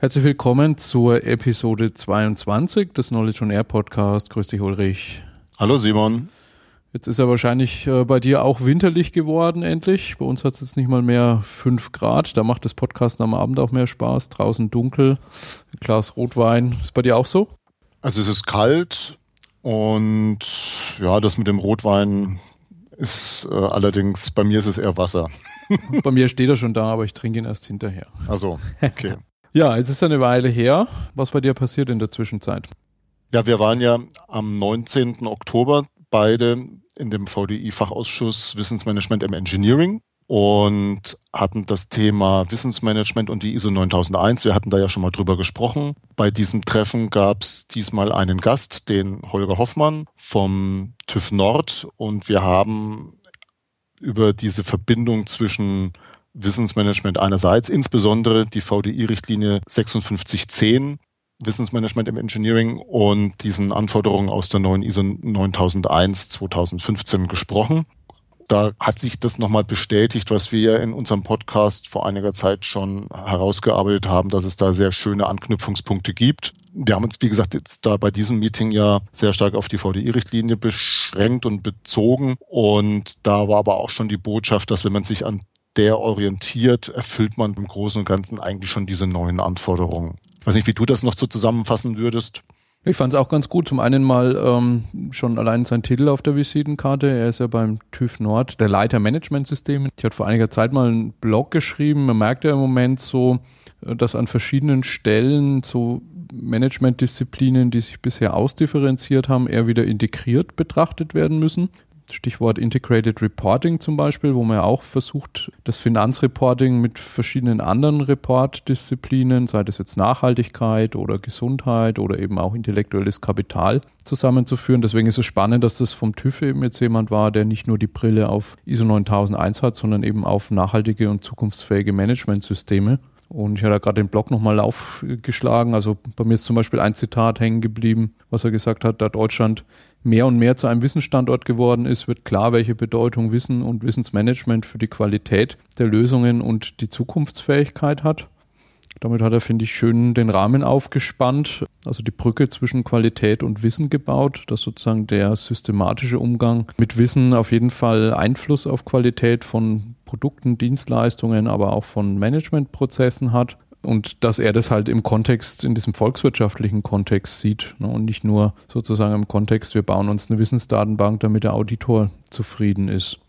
Herzlich willkommen zur Episode 22 des Knowledge on Air Podcast. Grüß dich, Ulrich. Hallo, Simon. Jetzt ist er wahrscheinlich äh, bei dir auch winterlich geworden, endlich. Bei uns hat es jetzt nicht mal mehr fünf Grad. Da macht das Podcast am Abend auch mehr Spaß. Draußen dunkel, ein Glas Rotwein. Ist bei dir auch so? Also es ist kalt und ja, das mit dem Rotwein ist äh, allerdings, bei mir ist es eher Wasser. bei mir steht er schon da, aber ich trinke ihn erst hinterher. Also, okay. Ja, jetzt ist eine Weile her. Was bei dir passiert in der Zwischenzeit? Ja, wir waren ja am 19. Oktober beide in dem VDI-Fachausschuss Wissensmanagement im Engineering und hatten das Thema Wissensmanagement und die ISO 9001. Wir hatten da ja schon mal drüber gesprochen. Bei diesem Treffen gab es diesmal einen Gast, den Holger Hoffmann vom TÜV Nord und wir haben über diese Verbindung zwischen Wissensmanagement einerseits, insbesondere die VDI-Richtlinie 5610, Wissensmanagement im Engineering und diesen Anforderungen aus der neuen ISO 9001 2015 gesprochen. Da hat sich das nochmal bestätigt, was wir ja in unserem Podcast vor einiger Zeit schon herausgearbeitet haben, dass es da sehr schöne Anknüpfungspunkte gibt. Wir haben uns, wie gesagt, jetzt da bei diesem Meeting ja sehr stark auf die VDI-Richtlinie beschränkt und bezogen. Und da war aber auch schon die Botschaft, dass wenn man sich an der orientiert, erfüllt man im Großen und Ganzen eigentlich schon diese neuen Anforderungen. Ich weiß nicht, wie du das noch so zusammenfassen würdest. Ich fand es auch ganz gut. Zum einen mal ähm, schon allein sein Titel auf der Visitenkarte. Er ist ja beim TÜV Nord der Leiter Managementsysteme. Ich hatte vor einiger Zeit mal einen Blog geschrieben. Man merkt ja im Moment so, äh, dass an verschiedenen Stellen so Managementdisziplinen, die sich bisher ausdifferenziert haben, eher wieder integriert betrachtet werden müssen. Stichwort Integrated Reporting zum Beispiel, wo man ja auch versucht, das Finanzreporting mit verschiedenen anderen Reportdisziplinen, sei das jetzt Nachhaltigkeit oder Gesundheit oder eben auch intellektuelles Kapital zusammenzuführen. Deswegen ist es spannend, dass das vom TÜV eben jetzt jemand war, der nicht nur die Brille auf ISO 9001 hat, sondern eben auf nachhaltige und zukunftsfähige Managementsysteme. Und ich hatte gerade den Blog nochmal aufgeschlagen. Also bei mir ist zum Beispiel ein Zitat hängen geblieben, was er gesagt hat, da Deutschland mehr und mehr zu einem Wissensstandort geworden ist, wird klar, welche Bedeutung Wissen und Wissensmanagement für die Qualität der Lösungen und die Zukunftsfähigkeit hat. Damit hat er, finde ich, schön den Rahmen aufgespannt, also die Brücke zwischen Qualität und Wissen gebaut, dass sozusagen der systematische Umgang mit Wissen auf jeden Fall Einfluss auf Qualität von Produkten, Dienstleistungen, aber auch von Managementprozessen hat und dass er das halt im Kontext, in diesem volkswirtschaftlichen Kontext sieht ne, und nicht nur sozusagen im Kontext, wir bauen uns eine Wissensdatenbank, damit der Auditor zufrieden ist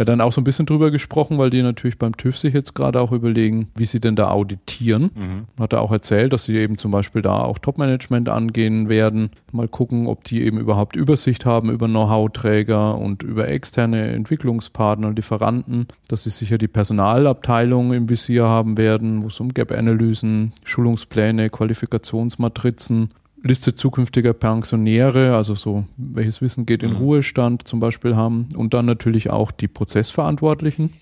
ja dann auch so ein bisschen drüber gesprochen, weil die natürlich beim TÜV sich jetzt gerade auch überlegen, wie sie denn da auditieren. Mhm. Hat er auch erzählt, dass sie eben zum Beispiel da auch Top-Management angehen werden. Mal gucken, ob die eben überhaupt Übersicht haben über Know-how-Träger und über externe Entwicklungspartner, Lieferanten, dass sie sicher die Personalabteilung im Visier haben werden, wo es um Gap-Analysen, Schulungspläne, Qualifikationsmatrizen Liste zukünftiger Pensionäre, also so, welches Wissen geht in mhm. Ruhestand zum Beispiel haben und dann natürlich auch die Prozessverantwortlichen,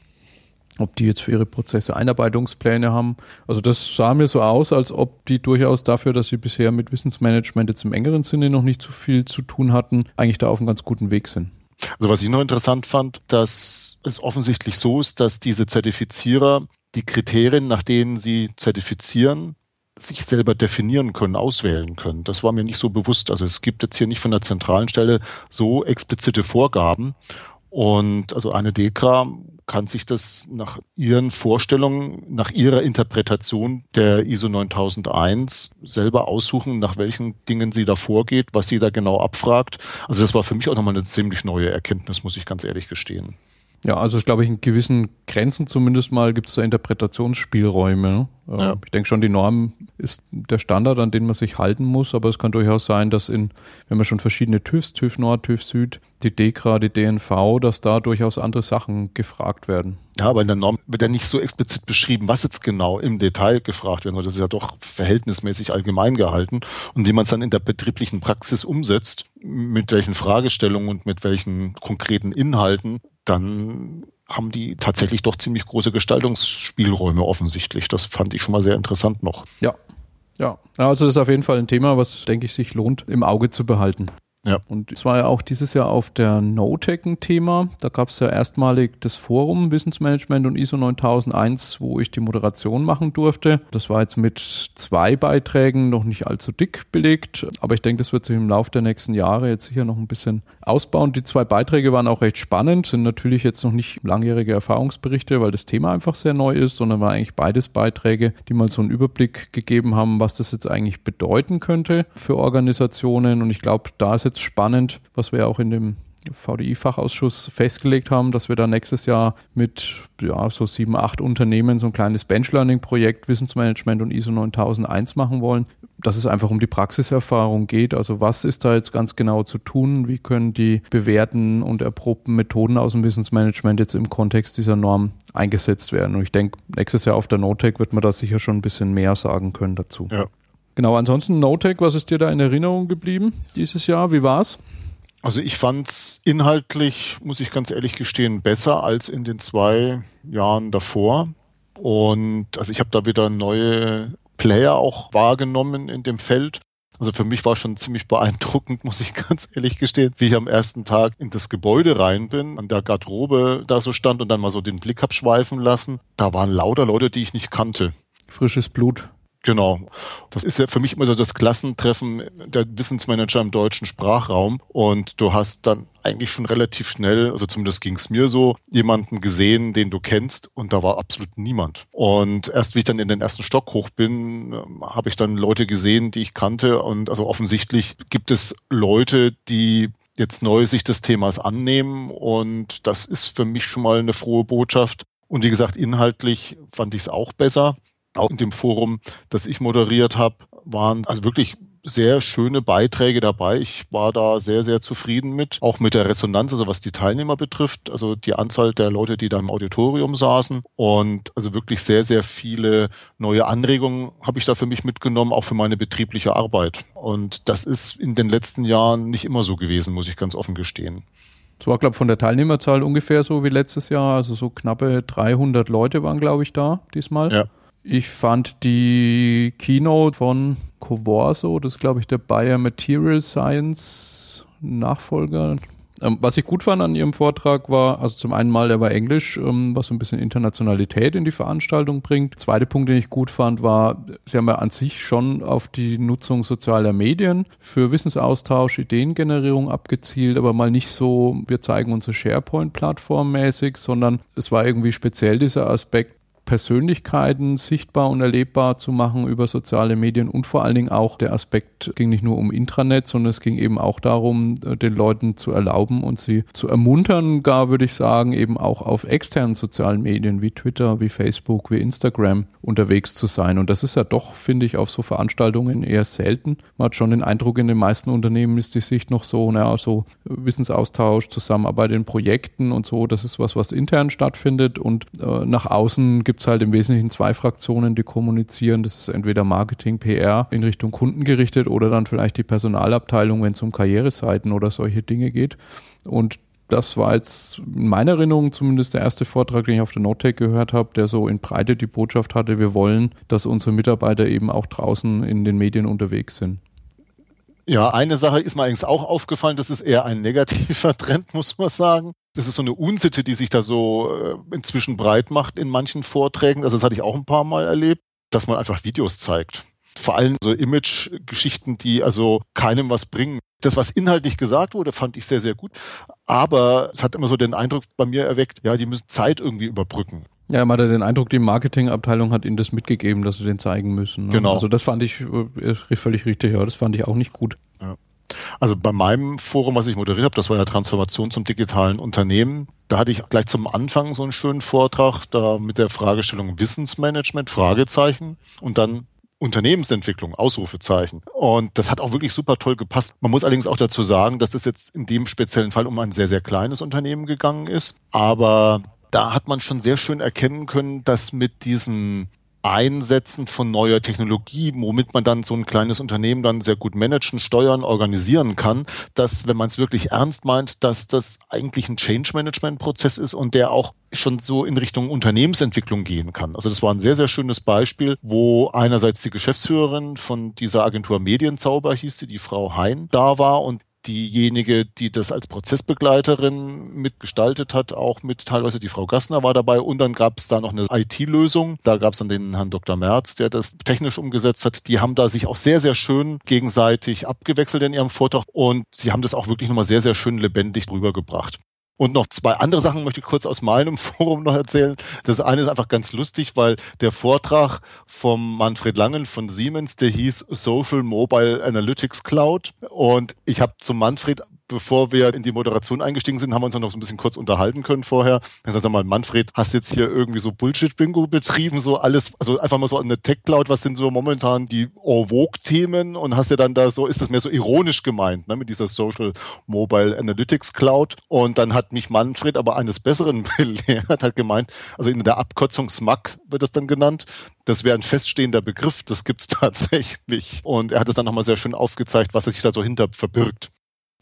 ob die jetzt für ihre Prozesse Einarbeitungspläne haben. Also das sah mir so aus, als ob die durchaus dafür, dass sie bisher mit Wissensmanagement jetzt im engeren Sinne noch nicht so viel zu tun hatten, eigentlich da auf einem ganz guten Weg sind. Also was ich noch interessant fand, dass es offensichtlich so ist, dass diese Zertifizierer die Kriterien, nach denen sie zertifizieren, sich selber definieren können, auswählen können. Das war mir nicht so bewusst. Also es gibt jetzt hier nicht von der zentralen Stelle so explizite Vorgaben. Und also eine DEKRA kann sich das nach ihren Vorstellungen, nach ihrer Interpretation der ISO 9001 selber aussuchen, nach welchen Dingen sie da vorgeht, was sie da genau abfragt. Also das war für mich auch nochmal eine ziemlich neue Erkenntnis, muss ich ganz ehrlich gestehen. Ja, also ich glaube, in gewissen Grenzen zumindest mal gibt es da Interpretationsspielräume. Ne? Ähm, ja. Ich denke schon, die Norm ist der Standard, an den man sich halten muss, aber es kann durchaus sein, dass in, wenn man schon verschiedene TÜVs, TÜV Nord, TÜV Süd, die DEKRA, die DNV, dass da durchaus andere Sachen gefragt werden. Ja, aber in der Norm wird ja nicht so explizit beschrieben, was jetzt genau im Detail gefragt wird, das ist ja doch verhältnismäßig allgemein gehalten und wie man es dann in der betrieblichen Praxis umsetzt, mit welchen Fragestellungen und mit welchen konkreten Inhalten, dann haben die tatsächlich doch ziemlich große Gestaltungsspielräume offensichtlich. Das fand ich schon mal sehr interessant noch. Ja, ja. Also das ist auf jeden Fall ein Thema, was, denke ich, sich lohnt, im Auge zu behalten. Ja. Und es war ja auch dieses Jahr auf der NoTech ein Thema. Da gab es ja erstmalig das Forum Wissensmanagement und ISO 9001, wo ich die Moderation machen durfte. Das war jetzt mit zwei Beiträgen noch nicht allzu dick belegt, aber ich denke, das wird sich im Laufe der nächsten Jahre jetzt sicher noch ein bisschen ausbauen. Die zwei Beiträge waren auch recht spannend, sind natürlich jetzt noch nicht langjährige Erfahrungsberichte, weil das Thema einfach sehr neu ist, sondern waren eigentlich beides Beiträge, die mal so einen Überblick gegeben haben, was das jetzt eigentlich bedeuten könnte für Organisationen. Und ich glaube, da ist jetzt spannend, was wir auch in dem VDI-Fachausschuss festgelegt haben, dass wir da nächstes Jahr mit ja, so sieben, acht Unternehmen so ein kleines Bench-Learning-Projekt Wissensmanagement und ISO 9001 machen wollen, dass es einfach um die Praxiserfahrung geht. Also was ist da jetzt ganz genau zu tun? Wie können die bewährten und erprobten Methoden aus dem Wissensmanagement jetzt im Kontext dieser Norm eingesetzt werden? Und ich denke, nächstes Jahr auf der NoTech wird man da sicher schon ein bisschen mehr sagen können dazu. Ja. Genau, ansonsten NoTech, was ist dir da in Erinnerung geblieben dieses Jahr? Wie war's? Also ich fand's inhaltlich, muss ich ganz ehrlich gestehen, besser als in den zwei Jahren davor. Und also ich habe da wieder neue Player auch wahrgenommen in dem Feld. Also für mich war schon ziemlich beeindruckend, muss ich ganz ehrlich gestehen, wie ich am ersten Tag in das Gebäude rein bin, an der Garderobe da so stand und dann mal so den Blick hab schweifen lassen. Da waren lauter Leute, die ich nicht kannte. Frisches Blut. Genau. Das ist ja für mich immer so das Klassentreffen der Wissensmanager im deutschen Sprachraum. Und du hast dann eigentlich schon relativ schnell, also zumindest ging es mir so, jemanden gesehen, den du kennst und da war absolut niemand. Und erst wie ich dann in den ersten Stock hoch bin, habe ich dann Leute gesehen, die ich kannte. Und also offensichtlich gibt es Leute, die jetzt neu sich des Themas annehmen. Und das ist für mich schon mal eine frohe Botschaft. Und wie gesagt, inhaltlich fand ich es auch besser auch in dem Forum, das ich moderiert habe, waren also wirklich sehr schöne Beiträge dabei. Ich war da sehr, sehr zufrieden mit, auch mit der Resonanz, also was die Teilnehmer betrifft, also die Anzahl der Leute, die da im Auditorium saßen und also wirklich sehr, sehr viele neue Anregungen habe ich da für mich mitgenommen, auch für meine betriebliche Arbeit. Und das ist in den letzten Jahren nicht immer so gewesen, muss ich ganz offen gestehen. Es war, glaube ich, von der Teilnehmerzahl ungefähr so wie letztes Jahr. Also so knappe 300 Leute waren, glaube ich, da diesmal. Ja. Ich fand die Keynote von Covorso, das ist glaube ich der Bayer Material Science Nachfolger. Ähm, was ich gut fand an ihrem Vortrag war, also zum einen mal, der war Englisch, ähm, was so ein bisschen Internationalität in die Veranstaltung bringt. Zweiter Punkt, den ich gut fand, war, sie haben ja an sich schon auf die Nutzung sozialer Medien für Wissensaustausch, Ideengenerierung abgezielt, aber mal nicht so, wir zeigen unsere SharePoint-Plattform mäßig, sondern es war irgendwie speziell dieser Aspekt, Persönlichkeiten sichtbar und erlebbar zu machen über soziale Medien und vor allen Dingen auch der Aspekt ging nicht nur um Intranet, sondern es ging eben auch darum, äh, den Leuten zu erlauben und sie zu ermuntern, gar würde ich sagen, eben auch auf externen sozialen Medien wie Twitter, wie Facebook, wie Instagram unterwegs zu sein. Und das ist ja doch, finde ich, auf so Veranstaltungen eher selten. Man hat schon den Eindruck, in den meisten Unternehmen ist die Sicht noch so, naja, so Wissensaustausch, Zusammenarbeit in Projekten und so, das ist was, was intern stattfindet und äh, nach außen gibt gibt es halt im Wesentlichen zwei Fraktionen, die kommunizieren. Das ist entweder Marketing, PR in Richtung Kunden gerichtet oder dann vielleicht die Personalabteilung, wenn es um Karriereseiten oder solche Dinge geht. Und das war jetzt in meiner Erinnerung zumindest der erste Vortrag, den ich auf der Notec gehört habe, der so in Breite die Botschaft hatte, wir wollen, dass unsere Mitarbeiter eben auch draußen in den Medien unterwegs sind. Ja, eine Sache ist mir eigentlich auch aufgefallen, das ist eher ein negativer Trend, muss man sagen das ist so eine Unsitte, die sich da so äh, inzwischen breit macht in manchen Vorträgen. Also das hatte ich auch ein paar Mal erlebt, dass man einfach Videos zeigt. Vor allem so Image-Geschichten, die also keinem was bringen. Das, was inhaltlich gesagt wurde, fand ich sehr, sehr gut. Aber es hat immer so den Eindruck bei mir erweckt, ja, die müssen Zeit irgendwie überbrücken. Ja, man hat den Eindruck, die Marketingabteilung hat ihnen das mitgegeben, dass sie den zeigen müssen. Ne? Genau. Also das fand ich äh, völlig richtig, ja, das fand ich auch nicht gut. Also bei meinem Forum, was ich moderiert habe, das war ja Transformation zum digitalen Unternehmen. Da hatte ich gleich zum Anfang so einen schönen Vortrag da mit der Fragestellung Wissensmanagement, Fragezeichen und dann Unternehmensentwicklung, Ausrufezeichen. Und das hat auch wirklich super toll gepasst. Man muss allerdings auch dazu sagen, dass es jetzt in dem speziellen Fall um ein sehr, sehr kleines Unternehmen gegangen ist. Aber da hat man schon sehr schön erkennen können, dass mit diesem Einsetzen von neuer Technologie, womit man dann so ein kleines Unternehmen dann sehr gut managen, steuern, organisieren kann, dass, wenn man es wirklich ernst meint, dass das eigentlich ein Change-Management-Prozess ist und der auch schon so in Richtung Unternehmensentwicklung gehen kann. Also das war ein sehr, sehr schönes Beispiel, wo einerseits die Geschäftsführerin von dieser Agentur Medienzauber hieß sie, die Frau Hein, da war und diejenige, die das als Prozessbegleiterin mitgestaltet hat, auch mit teilweise die Frau Gassner war dabei und dann gab es da noch eine IT-Lösung. Da gab es dann den Herrn Dr. Merz, der das technisch umgesetzt hat. Die haben da sich auch sehr, sehr schön gegenseitig abgewechselt in ihrem Vortrag und sie haben das auch wirklich nochmal sehr, sehr schön lebendig rübergebracht. Und noch zwei andere Sachen möchte ich kurz aus meinem Forum noch erzählen. Das eine ist einfach ganz lustig, weil der Vortrag vom Manfred Langen von Siemens, der hieß Social Mobile Analytics Cloud. Und ich habe zum Manfred bevor wir in die Moderation eingestiegen sind, haben wir uns noch so ein bisschen kurz unterhalten können vorher. Dann sagt er mal, Manfred, hast jetzt hier irgendwie so Bullshit-Bingo betrieben, so alles, also einfach mal so eine Tech-Cloud, was sind so momentan die en vogue-Themen und hast ja dann da so, ist das mehr so ironisch gemeint, ne, mit dieser Social Mobile Analytics Cloud. Und dann hat mich Manfred aber eines Besseren belehrt, hat gemeint, also in der Abkürzung SMAC wird das dann genannt, das wäre ein feststehender Begriff, das gibt's tatsächlich. Und er hat es dann nochmal sehr schön aufgezeigt, was sich da so hinter verbirgt.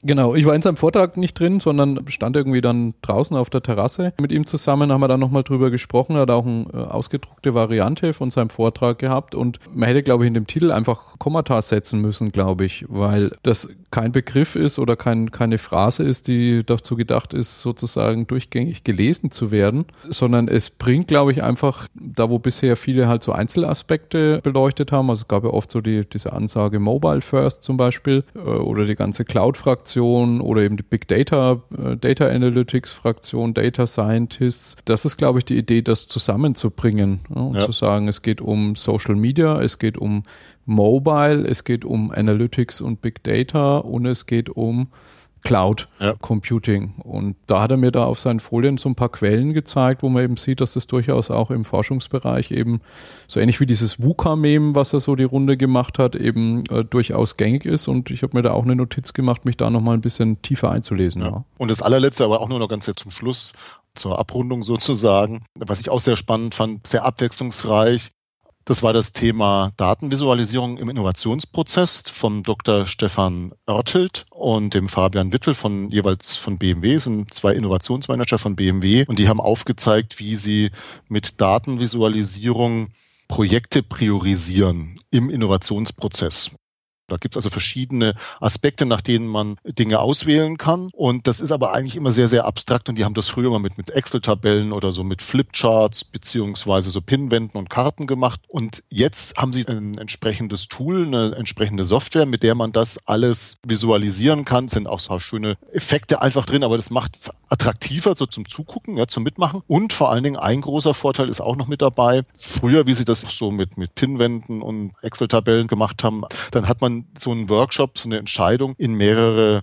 Genau, ich war in seinem Vortrag nicht drin, sondern stand irgendwie dann draußen auf der Terrasse mit ihm zusammen, haben wir dann nochmal drüber gesprochen, er hat auch eine äh, ausgedruckte Variante von seinem Vortrag gehabt und man hätte, glaube ich, in dem Titel einfach Kommata setzen müssen, glaube ich, weil das kein Begriff ist oder kein, keine Phrase ist, die dazu gedacht ist, sozusagen durchgängig gelesen zu werden, sondern es bringt, glaube ich, einfach da, wo bisher viele halt so Einzelaspekte beleuchtet haben, also es gab ja oft so die, diese Ansage Mobile First zum Beispiel äh, oder die ganze Cloud-Fraktion oder eben die Big Data, äh, Data Analytics-Fraktion, Data Scientists. Das ist, glaube ich, die Idee, das zusammenzubringen ja, und ja. zu sagen, es geht um Social Media, es geht um Mobile, es geht um Analytics und Big Data und es geht um Cloud ja. Computing. Und da hat er mir da auf seinen Folien so ein paar Quellen gezeigt, wo man eben sieht, dass das durchaus auch im Forschungsbereich eben so ähnlich wie dieses VUCA-Mem, was er so die Runde gemacht hat, eben äh, durchaus gängig ist. Und ich habe mir da auch eine Notiz gemacht, mich da nochmal ein bisschen tiefer einzulesen. Ja. Ja. Und das allerletzte, aber auch nur noch ganz jetzt zum Schluss, zur Abrundung sozusagen, was ich auch sehr spannend fand, sehr abwechslungsreich, das war das Thema Datenvisualisierung im Innovationsprozess vom Dr. Stefan Oertelt und dem Fabian Wittel von jeweils von BMW, sind zwei Innovationsmanager von BMW und die haben aufgezeigt, wie sie mit Datenvisualisierung Projekte priorisieren im Innovationsprozess. Da gibt's also verschiedene Aspekte, nach denen man Dinge auswählen kann. Und das ist aber eigentlich immer sehr, sehr abstrakt. Und die haben das früher mal mit, mit Excel-Tabellen oder so mit Flipcharts beziehungsweise so Pinwänden und Karten gemacht. Und jetzt haben sie ein entsprechendes Tool, eine entsprechende Software, mit der man das alles visualisieren kann. Es sind auch so schöne Effekte einfach drin, aber das macht es attraktiver so zum Zugucken, ja, zum Mitmachen. Und vor allen Dingen ein großer Vorteil ist auch noch mit dabei. Früher, wie sie das so mit, mit Pinwänden und Excel-Tabellen gemacht haben, dann hat man so einen Workshop, so eine Entscheidung in mehrere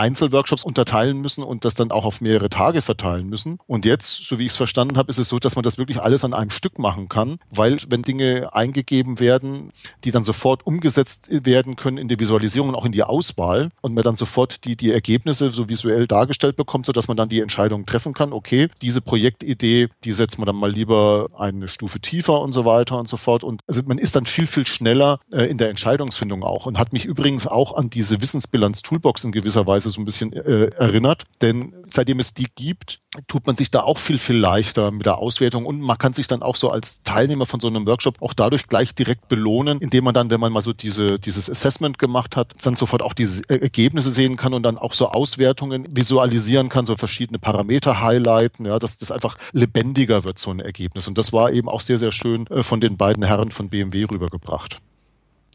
Einzelworkshops unterteilen müssen und das dann auch auf mehrere Tage verteilen müssen. Und jetzt, so wie ich es verstanden habe, ist es so, dass man das wirklich alles an einem Stück machen kann, weil wenn Dinge eingegeben werden, die dann sofort umgesetzt werden können in die Visualisierung und auch in die Auswahl und man dann sofort die, die Ergebnisse so visuell dargestellt bekommt, sodass man dann die Entscheidung treffen kann, okay, diese Projektidee, die setzt man dann mal lieber eine Stufe tiefer und so weiter und so fort. Und also man ist dann viel, viel schneller äh, in der Entscheidungsfindung auch und hat mich übrigens auch an diese Wissensbilanz Toolbox in gewisser Weise So ein bisschen äh, erinnert. Denn seitdem es die gibt, tut man sich da auch viel, viel leichter mit der Auswertung und man kann sich dann auch so als Teilnehmer von so einem Workshop auch dadurch gleich direkt belohnen, indem man dann, wenn man mal so diese, dieses Assessment gemacht hat, dann sofort auch diese Ergebnisse sehen kann und dann auch so Auswertungen visualisieren kann, so verschiedene Parameter highlighten, ja, dass das einfach lebendiger wird, so ein Ergebnis. Und das war eben auch sehr, sehr schön äh, von den beiden Herren von BMW rübergebracht.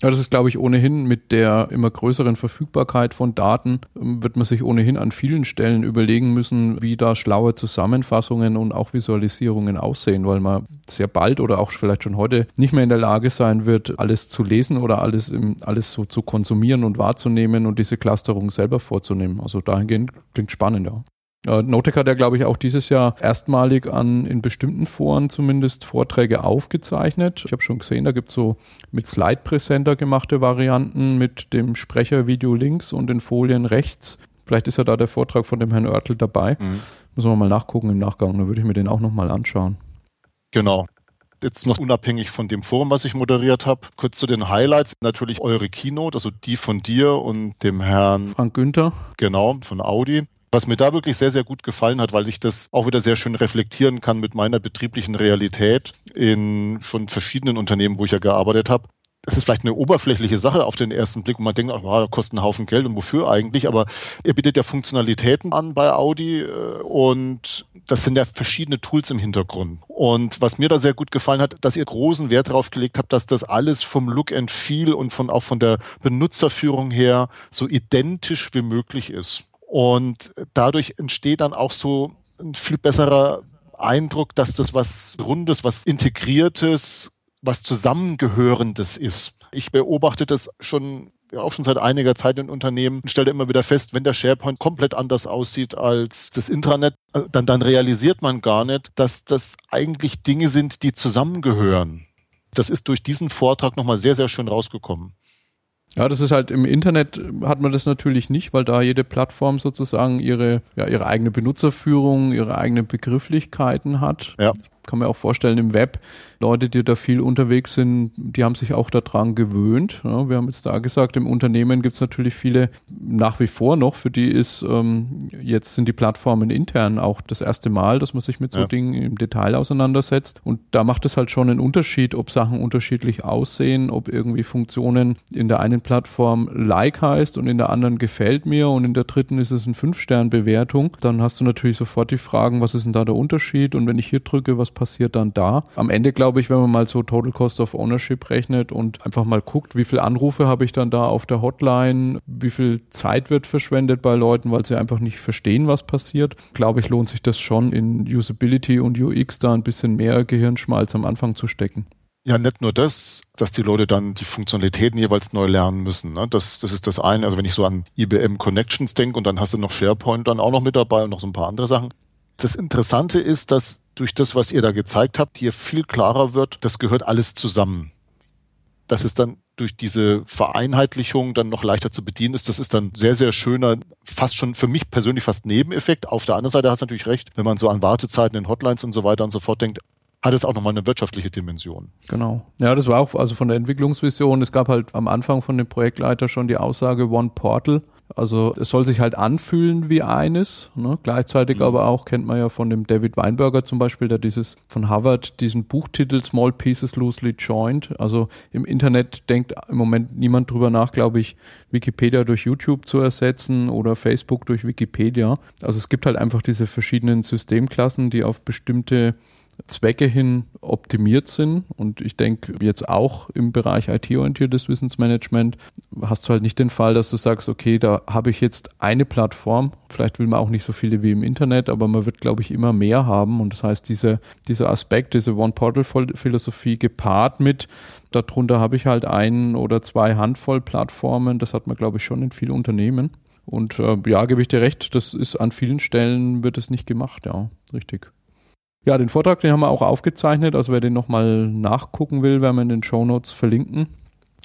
Ja, das ist, glaube ich, ohnehin mit der immer größeren Verfügbarkeit von Daten ähm, wird man sich ohnehin an vielen Stellen überlegen müssen, wie da schlaue Zusammenfassungen und auch Visualisierungen aussehen, weil man sehr bald oder auch vielleicht schon heute nicht mehr in der Lage sein wird, alles zu lesen oder alles, alles so zu konsumieren und wahrzunehmen und diese Clusterung selber vorzunehmen. Also dahingehend klingt spannend, ja. Äh, Notec hat ja, glaube ich, auch dieses Jahr erstmalig an in bestimmten Foren zumindest Vorträge aufgezeichnet. Ich habe schon gesehen, da gibt es so mit Slide-Präsenter gemachte Varianten mit dem Sprechervideo links und den Folien rechts. Vielleicht ist ja da der Vortrag von dem Herrn Oertel dabei. Mhm. Müssen wir mal nachgucken im Nachgang, dann würde ich mir den auch nochmal anschauen. Genau jetzt noch unabhängig von dem Forum, was ich moderiert habe. Kurz zu den Highlights. Natürlich eure Keynote, also die von dir und dem Herrn Frank Günther. Genau, von Audi. Was mir da wirklich sehr, sehr gut gefallen hat, weil ich das auch wieder sehr schön reflektieren kann mit meiner betrieblichen Realität in schon verschiedenen Unternehmen, wo ich ja gearbeitet habe. das ist vielleicht eine oberflächliche Sache auf den ersten Blick und man denkt, oh, das kostet einen Haufen Geld und wofür eigentlich? Aber er bietet ja Funktionalitäten an bei Audi äh, und das sind ja verschiedene Tools im Hintergrund. Und was mir da sehr gut gefallen hat, dass ihr großen Wert darauf gelegt habt, dass das alles vom Look and Feel und von auch von der Benutzerführung her so identisch wie möglich ist. Und dadurch entsteht dann auch so ein viel besserer Eindruck, dass das was Rundes, was Integriertes, was Zusammengehörendes ist. Ich beobachte das schon auch schon seit einiger Zeit in Unternehmen und stelle immer wieder fest, wenn der SharePoint komplett anders aussieht als das Intranet, äh, dann, dann realisiert man gar nicht, dass das eigentlich Dinge sind, die zusammengehören. Das ist durch diesen Vortrag nochmal sehr, sehr schön rausgekommen. Ja, das ist halt im Internet hat man das natürlich nicht, weil da jede Plattform sozusagen ihre, ja, ihre eigene Benutzerführung, ihre eigenen Begrifflichkeiten hat. Ja kann mir auch vorstellen, im Web, Leute, die da viel unterwegs sind, die haben sich auch daran gewöhnt. Ja, wir haben jetzt da gesagt, im Unternehmen gibt es natürlich viele nach wie vor noch, für die ist ähm, jetzt sind die Plattformen intern auch das erste Mal, dass man sich mit so ja. Dingen im Detail auseinandersetzt. Und da macht es halt schon einen Unterschied, ob Sachen unterschiedlich aussehen, ob irgendwie Funktionen in der einen Plattform like heißt und in der anderen gefällt mir und in der dritten ist es eine Fünf-Stern-Bewertung. Dann hast du natürlich sofort die Fragen, was ist denn da der Unterschied? Und wenn ich hier drücke, was passiert dann da? Am Ende glaube ich, wenn man mal so Total Cost of Ownership rechnet und einfach mal guckt, wie viele Anrufe habe ich dann da auf der Hotline, wie viel Zeit wird verschwendet bei Leuten, weil sie einfach nicht verstehen, was passiert, glaube ich, lohnt sich das schon in Usability und UX da ein bisschen mehr Gehirnschmalz am Anfang zu stecken. Ja, nicht nur das, dass die Leute dann die Funktionalitäten jeweils neu lernen müssen. Ne? Das, das ist das eine. Also wenn ich so an IBM Connections denke und dann hast du noch SharePoint dann auch noch mit dabei und noch so ein paar andere Sachen. Das Interessante ist, dass durch das, was ihr da gezeigt habt, hier viel klarer wird, das gehört alles zusammen. Dass es dann durch diese Vereinheitlichung dann noch leichter zu bedienen ist, das ist dann sehr, sehr schöner, fast schon für mich persönlich fast Nebeneffekt. Auf der anderen Seite hast du natürlich recht, wenn man so an Wartezeiten in Hotlines und so weiter und so fort denkt, hat es auch nochmal eine wirtschaftliche Dimension. Genau. Ja, das war auch also von der Entwicklungsvision. Es gab halt am Anfang von dem Projektleiter schon die Aussage One Portal. Also es soll sich halt anfühlen wie eines. Ne? Gleichzeitig mhm. aber auch kennt man ja von dem David Weinberger zum Beispiel, der dieses von Harvard diesen Buchtitel Small Pieces Loosely Joined. Also im Internet denkt im Moment niemand drüber nach, glaube ich, Wikipedia durch YouTube zu ersetzen oder Facebook durch Wikipedia. Also es gibt halt einfach diese verschiedenen Systemklassen, die auf bestimmte Zwecke hin optimiert sind. Und ich denke, jetzt auch im Bereich IT-orientiertes Wissensmanagement hast du halt nicht den Fall, dass du sagst, okay, da habe ich jetzt eine Plattform. Vielleicht will man auch nicht so viele wie im Internet, aber man wird, glaube ich, immer mehr haben. Und das heißt, diese, dieser Aspekt, diese One-Portal-Philosophie gepaart mit, darunter habe ich halt ein oder zwei Handvoll Plattformen. Das hat man, glaube ich, schon in vielen Unternehmen. Und äh, ja, gebe ich dir recht, das ist an vielen Stellen wird es nicht gemacht, ja, richtig. Ja, den Vortrag, den haben wir auch aufgezeichnet. Also wer den nochmal nachgucken will, werden wir in den Show Notes verlinken.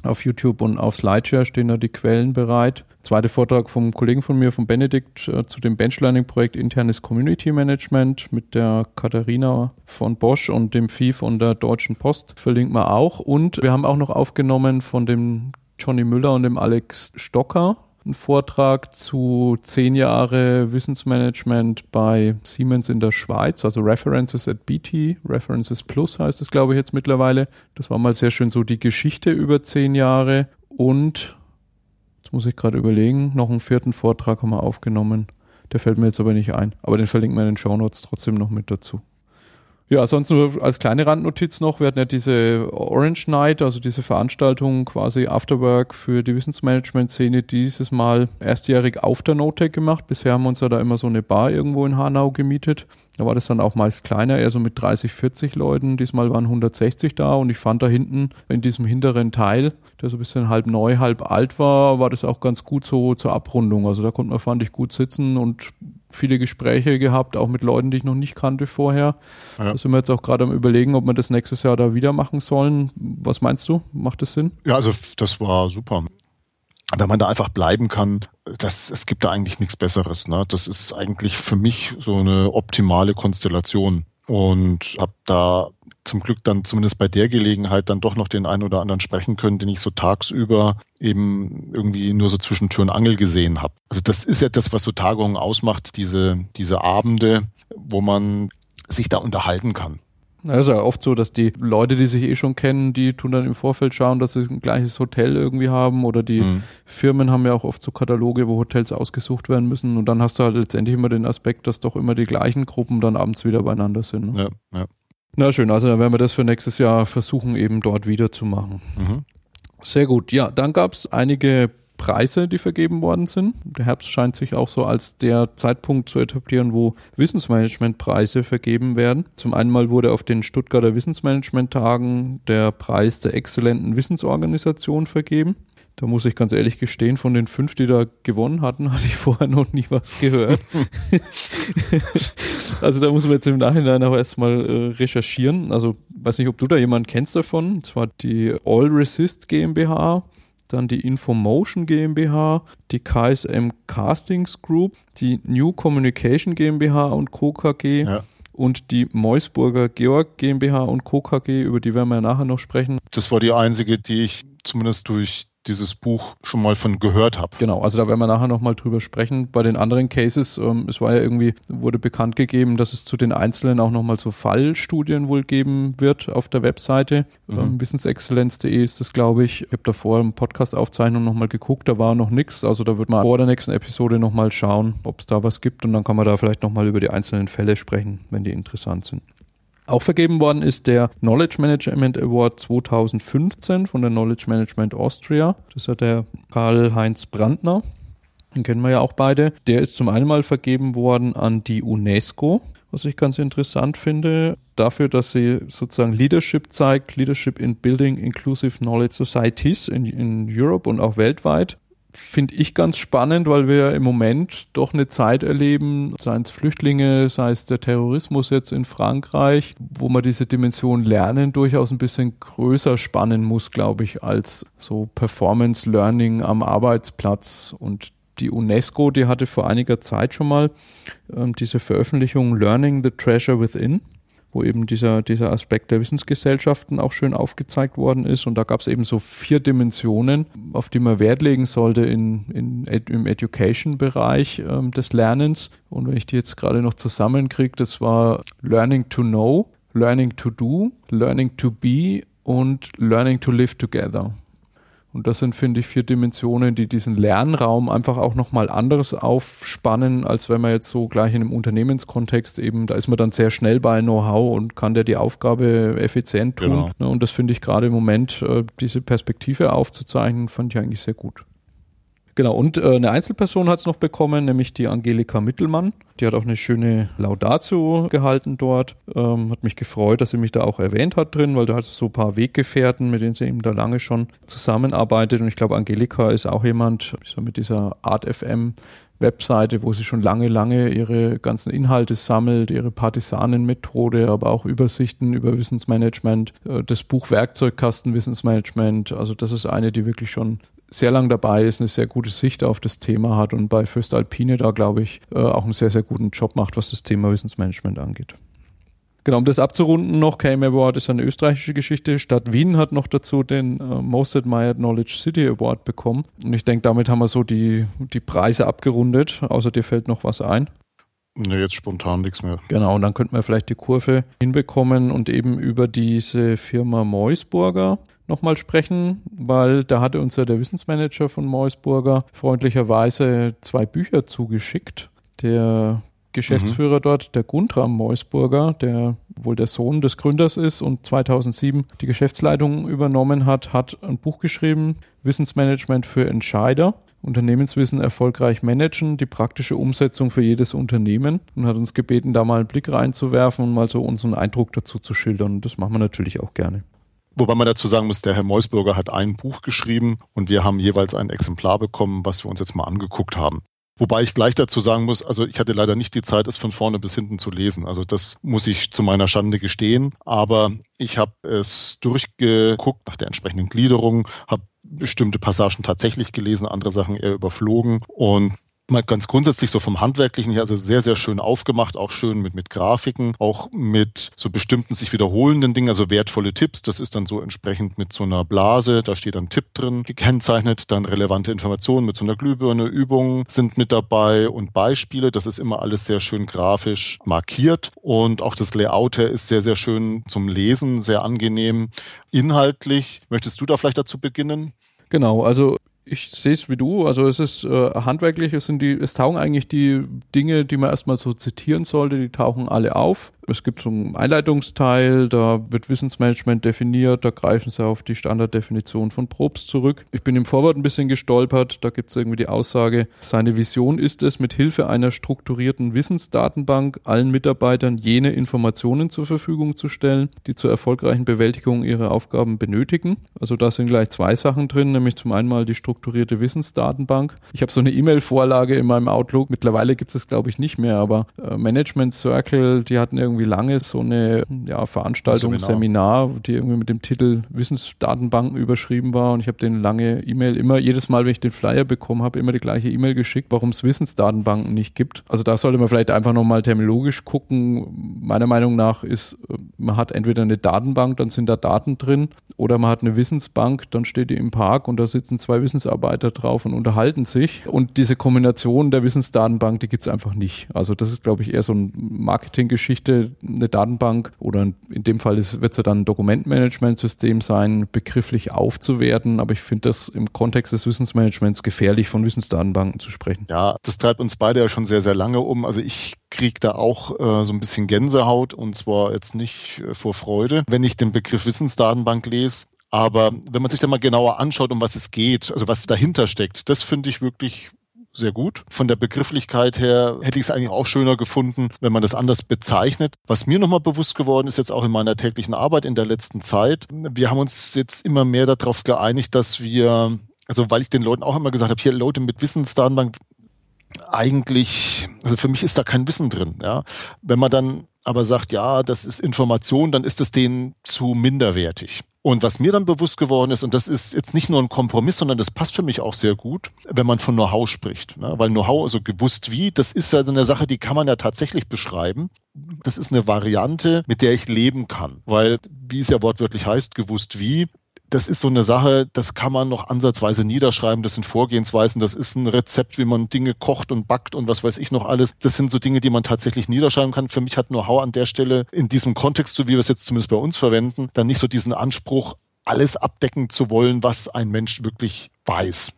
Auf YouTube und auf Slideshare stehen da die Quellen bereit. Zweiter Vortrag vom Kollegen von mir, von Benedikt, äh, zu dem Benchlearning-Projekt Internes Community Management mit der Katharina von Bosch und dem Vieh von der Deutschen Post verlinken wir auch. Und wir haben auch noch aufgenommen von dem Johnny Müller und dem Alex Stocker einen Vortrag zu zehn Jahre Wissensmanagement bei Siemens in der Schweiz, also References at BT, References Plus heißt es, glaube ich, jetzt mittlerweile. Das war mal sehr schön so die Geschichte über zehn Jahre und jetzt muss ich gerade überlegen, noch einen vierten Vortrag haben wir aufgenommen. Der fällt mir jetzt aber nicht ein, aber den verlinken wir in den Show Notes trotzdem noch mit dazu. Ja, sonst nur als kleine Randnotiz noch, wir hatten ja diese Orange Night, also diese Veranstaltung quasi Afterwork für die Wissensmanagement-Szene dieses Mal erstjährig auf der Notec gemacht. Bisher haben wir uns ja da immer so eine Bar irgendwo in Hanau gemietet. Da war das dann auch meist kleiner, eher so mit 30, 40 Leuten. Diesmal waren 160 da und ich fand da hinten in diesem hinteren Teil, der so ein bisschen halb neu, halb alt war, war das auch ganz gut so zur Abrundung. Also da konnte man, fand ich, gut sitzen und viele Gespräche gehabt, auch mit Leuten, die ich noch nicht kannte vorher. Ja. Da sind wir jetzt auch gerade am überlegen, ob wir das nächstes Jahr da wieder machen sollen. Was meinst du? Macht das Sinn? Ja, also das war super. Wenn man da einfach bleiben kann, das, es gibt da eigentlich nichts Besseres. Ne? Das ist eigentlich für mich so eine optimale Konstellation. Und habe da zum Glück dann zumindest bei der Gelegenheit dann doch noch den einen oder anderen sprechen können, den ich so tagsüber eben irgendwie nur so zwischen Tür und Angel gesehen habe. Also das ist ja das, was so Tagungen ausmacht, diese, diese Abende, wo man sich da unterhalten kann. Na, ist ja oft so, dass die Leute, die sich eh schon kennen, die tun dann im Vorfeld schauen, dass sie ein gleiches Hotel irgendwie haben oder die mhm. Firmen haben ja auch oft so Kataloge, wo Hotels ausgesucht werden müssen und dann hast du halt letztendlich immer den Aspekt, dass doch immer die gleichen Gruppen dann abends wieder beieinander sind. Ne? Ja, ja. Na schön, also dann werden wir das für nächstes Jahr versuchen, eben dort wieder zu machen. Mhm. Sehr gut. Ja, dann gab es einige Preise, die vergeben worden sind. Der Herbst scheint sich auch so als der Zeitpunkt zu etablieren, wo Wissensmanagement-Preise vergeben werden. Zum einen mal wurde auf den Stuttgarter Wissensmanagement-Tagen der Preis der exzellenten Wissensorganisation vergeben. Da muss ich ganz ehrlich gestehen, von den fünf, die da gewonnen hatten, hatte ich vorher noch nie was gehört. also da muss man jetzt im Nachhinein auch erstmal äh, recherchieren. Also weiß nicht, ob du da jemanden kennst davon. Und zwar die All Resist GmbH, dann die Infomotion GmbH, die KSM Castings Group, die New Communication GmbH und Co. KG. Ja und die Meusburger Georg GmbH und Co. KG, über die werden wir ja nachher noch sprechen. Das war die einzige, die ich zumindest durch dieses Buch schon mal von gehört habe. Genau, also da werden wir nachher nochmal drüber sprechen. Bei den anderen Cases, ähm, es war ja irgendwie, wurde bekannt gegeben, dass es zu den Einzelnen auch nochmal so Fallstudien wohl geben wird auf der Webseite. Mhm. Ähm, wissensexzellenz.de ist das, glaube ich. Ich habe davor im Podcast-Aufzeichnung nochmal geguckt, da war noch nichts. Also da wird man vor der nächsten Episode nochmal schauen, ob es da was gibt und dann kann man da vielleicht nochmal über die einzelnen Fälle sprechen, wenn die interessant sind. Auch vergeben worden ist der Knowledge Management Award 2015 von der Knowledge Management Austria. Das hat der Karl-Heinz Brandner. Den kennen wir ja auch beide. Der ist zum einen mal vergeben worden an die UNESCO, was ich ganz interessant finde, dafür, dass sie sozusagen Leadership zeigt, Leadership in Building Inclusive Knowledge Societies in, in Europe und auch weltweit finde ich ganz spannend, weil wir im Moment doch eine Zeit erleben, seien es Flüchtlinge, sei es der Terrorismus jetzt in Frankreich, wo man diese Dimension Lernen durchaus ein bisschen größer spannen muss, glaube ich, als so Performance Learning am Arbeitsplatz. Und die UNESCO, die hatte vor einiger Zeit schon mal ähm, diese Veröffentlichung Learning the Treasure Within wo eben dieser, dieser Aspekt der Wissensgesellschaften auch schön aufgezeigt worden ist. Und da gab es eben so vier Dimensionen, auf die man Wert legen sollte in, in, im Education-Bereich ähm, des Lernens. Und wenn ich die jetzt gerade noch zusammenkriege, das war Learning to Know, Learning to Do, Learning to Be und Learning to Live Together. Und das sind, finde ich, vier Dimensionen, die diesen Lernraum einfach auch nochmal anderes aufspannen, als wenn man jetzt so gleich in einem Unternehmenskontext eben, da ist man dann sehr schnell bei Know-how und kann der die Aufgabe effizient tun. Genau. Ne, und das finde ich gerade im Moment, äh, diese Perspektive aufzuzeichnen, fand ich eigentlich sehr gut. Genau, und äh, eine Einzelperson hat es noch bekommen, nämlich die Angelika Mittelmann. Die hat auch eine schöne Laudatio gehalten dort. Ähm, hat mich gefreut, dass sie mich da auch erwähnt hat drin, weil da hat so ein paar Weggefährten, mit denen sie eben da lange schon zusammenarbeitet. Und ich glaube, Angelika ist auch jemand, so mit dieser Art FM Webseite, wo sie schon lange, lange ihre ganzen Inhalte sammelt, ihre Partisanenmethode, aber auch Übersichten über Wissensmanagement, äh, das Buch Werkzeugkasten Wissensmanagement. Also das ist eine, die wirklich schon sehr lang dabei ist, eine sehr gute Sicht auf das Thema hat und bei Fürst Alpine da, glaube ich, äh, auch einen sehr, sehr guten Job macht, was das Thema Wissensmanagement angeht. Genau, um das abzurunden noch, KM Award ist eine österreichische Geschichte. Stadt Wien hat noch dazu den äh, Most Admired Knowledge City Award bekommen. Und ich denke, damit haben wir so die, die Preise abgerundet. Außer dir fällt noch was ein. Ne, jetzt spontan nichts mehr. Genau, und dann könnten wir vielleicht die Kurve hinbekommen und eben über diese Firma Meusburger nochmal sprechen, weil da hatte uns ja der Wissensmanager von Meusburger freundlicherweise zwei Bücher zugeschickt. Der Geschäftsführer mhm. dort, der Guntram Meusburger, der wohl der Sohn des Gründers ist und 2007 die Geschäftsleitung übernommen hat, hat ein Buch geschrieben, Wissensmanagement für Entscheider. Unternehmenswissen erfolgreich managen, die praktische Umsetzung für jedes Unternehmen und hat uns gebeten, da mal einen Blick reinzuwerfen und mal so unseren Eindruck dazu zu schildern. Und das machen wir natürlich auch gerne. Wobei man dazu sagen muss, der Herr Meusburger hat ein Buch geschrieben und wir haben jeweils ein Exemplar bekommen, was wir uns jetzt mal angeguckt haben. Wobei ich gleich dazu sagen muss, also ich hatte leider nicht die Zeit, es von vorne bis hinten zu lesen. Also das muss ich zu meiner Schande gestehen. Aber ich habe es durchgeguckt nach der entsprechenden Gliederung, habe bestimmte Passagen tatsächlich gelesen, andere Sachen eher überflogen und mal ganz grundsätzlich so vom Handwerklichen her, also sehr, sehr schön aufgemacht, auch schön mit, mit Grafiken, auch mit so bestimmten sich wiederholenden Dingen, also wertvolle Tipps. Das ist dann so entsprechend mit so einer Blase, da steht dann Tipp drin, gekennzeichnet, dann relevante Informationen mit so einer Glühbirne, Übungen sind mit dabei und Beispiele. Das ist immer alles sehr schön grafisch markiert und auch das Layout her ist sehr, sehr schön zum Lesen, sehr angenehm. Inhaltlich, möchtest du da vielleicht dazu beginnen? Genau, also ich sehe es wie du. Also es ist äh, handwerklich, es sind die, es tauchen eigentlich die Dinge, die man erstmal so zitieren sollte, die tauchen alle auf. Es gibt so einen Einleitungsteil, da wird Wissensmanagement definiert, da greifen sie auf die Standarddefinition von Probst zurück. Ich bin im Vorwort ein bisschen gestolpert, da gibt es irgendwie die Aussage, seine Vision ist es, mit Hilfe einer strukturierten Wissensdatenbank allen Mitarbeitern jene Informationen zur Verfügung zu stellen, die zur erfolgreichen Bewältigung ihrer Aufgaben benötigen. Also da sind gleich zwei Sachen drin, nämlich zum einen mal die strukturierte Wissensdatenbank. Ich habe so eine E-Mail-Vorlage in meinem Outlook, mittlerweile gibt es glaube ich nicht mehr, aber äh, Management Circle, die hatten irgendwie irgendwie lange so eine ja, Veranstaltung, Seminar. Seminar, die irgendwie mit dem Titel Wissensdatenbanken überschrieben war und ich habe den lange E-Mail immer, jedes Mal, wenn ich den Flyer bekommen habe, immer die gleiche E-Mail geschickt, warum es Wissensdatenbanken nicht gibt. Also da sollte man vielleicht einfach nochmal terminologisch gucken. Meiner Meinung nach ist, man hat entweder eine Datenbank, dann sind da Daten drin, oder man hat eine Wissensbank, dann steht die im Park und da sitzen zwei Wissensarbeiter drauf und unterhalten sich. Und diese Kombination der Wissensdatenbank, die gibt es einfach nicht. Also das ist, glaube ich, eher so eine Marketinggeschichte, eine Datenbank oder in dem Fall wird es ja dann ein Dokumentmanagementsystem sein, begrifflich aufzuwerten. Aber ich finde das im Kontext des Wissensmanagements gefährlich, von Wissensdatenbanken zu sprechen. Ja, das treibt uns beide ja schon sehr, sehr lange um. Also ich kriege da auch äh, so ein bisschen Gänsehaut und zwar jetzt nicht äh, vor Freude, wenn ich den Begriff Wissensdatenbank lese. Aber wenn man sich da mal genauer anschaut, um was es geht, also was dahinter steckt, das finde ich wirklich sehr gut. Von der Begrifflichkeit her hätte ich es eigentlich auch schöner gefunden, wenn man das anders bezeichnet. Was mir nochmal bewusst geworden ist, jetzt auch in meiner täglichen Arbeit in der letzten Zeit, wir haben uns jetzt immer mehr darauf geeinigt, dass wir, also weil ich den Leuten auch immer gesagt habe, hier Leute mit Wissensdatenbank, eigentlich, also für mich ist da kein Wissen drin. Ja. Wenn man dann aber sagt, ja, das ist Information, dann ist es denen zu minderwertig. Und was mir dann bewusst geworden ist, und das ist jetzt nicht nur ein Kompromiss, sondern das passt für mich auch sehr gut, wenn man von Know-how spricht. Ne? Weil Know-how, also gewusst wie, das ist ja so eine Sache, die kann man ja tatsächlich beschreiben. Das ist eine Variante, mit der ich leben kann. Weil, wie es ja wortwörtlich heißt, gewusst wie, das ist so eine Sache, das kann man noch ansatzweise niederschreiben. Das sind Vorgehensweisen, das ist ein Rezept, wie man Dinge kocht und backt und was weiß ich noch alles. Das sind so Dinge, die man tatsächlich niederschreiben kann. Für mich hat Know-how an der Stelle in diesem Kontext, so wie wir es jetzt zumindest bei uns verwenden, dann nicht so diesen Anspruch, alles abdecken zu wollen, was ein Mensch wirklich weiß.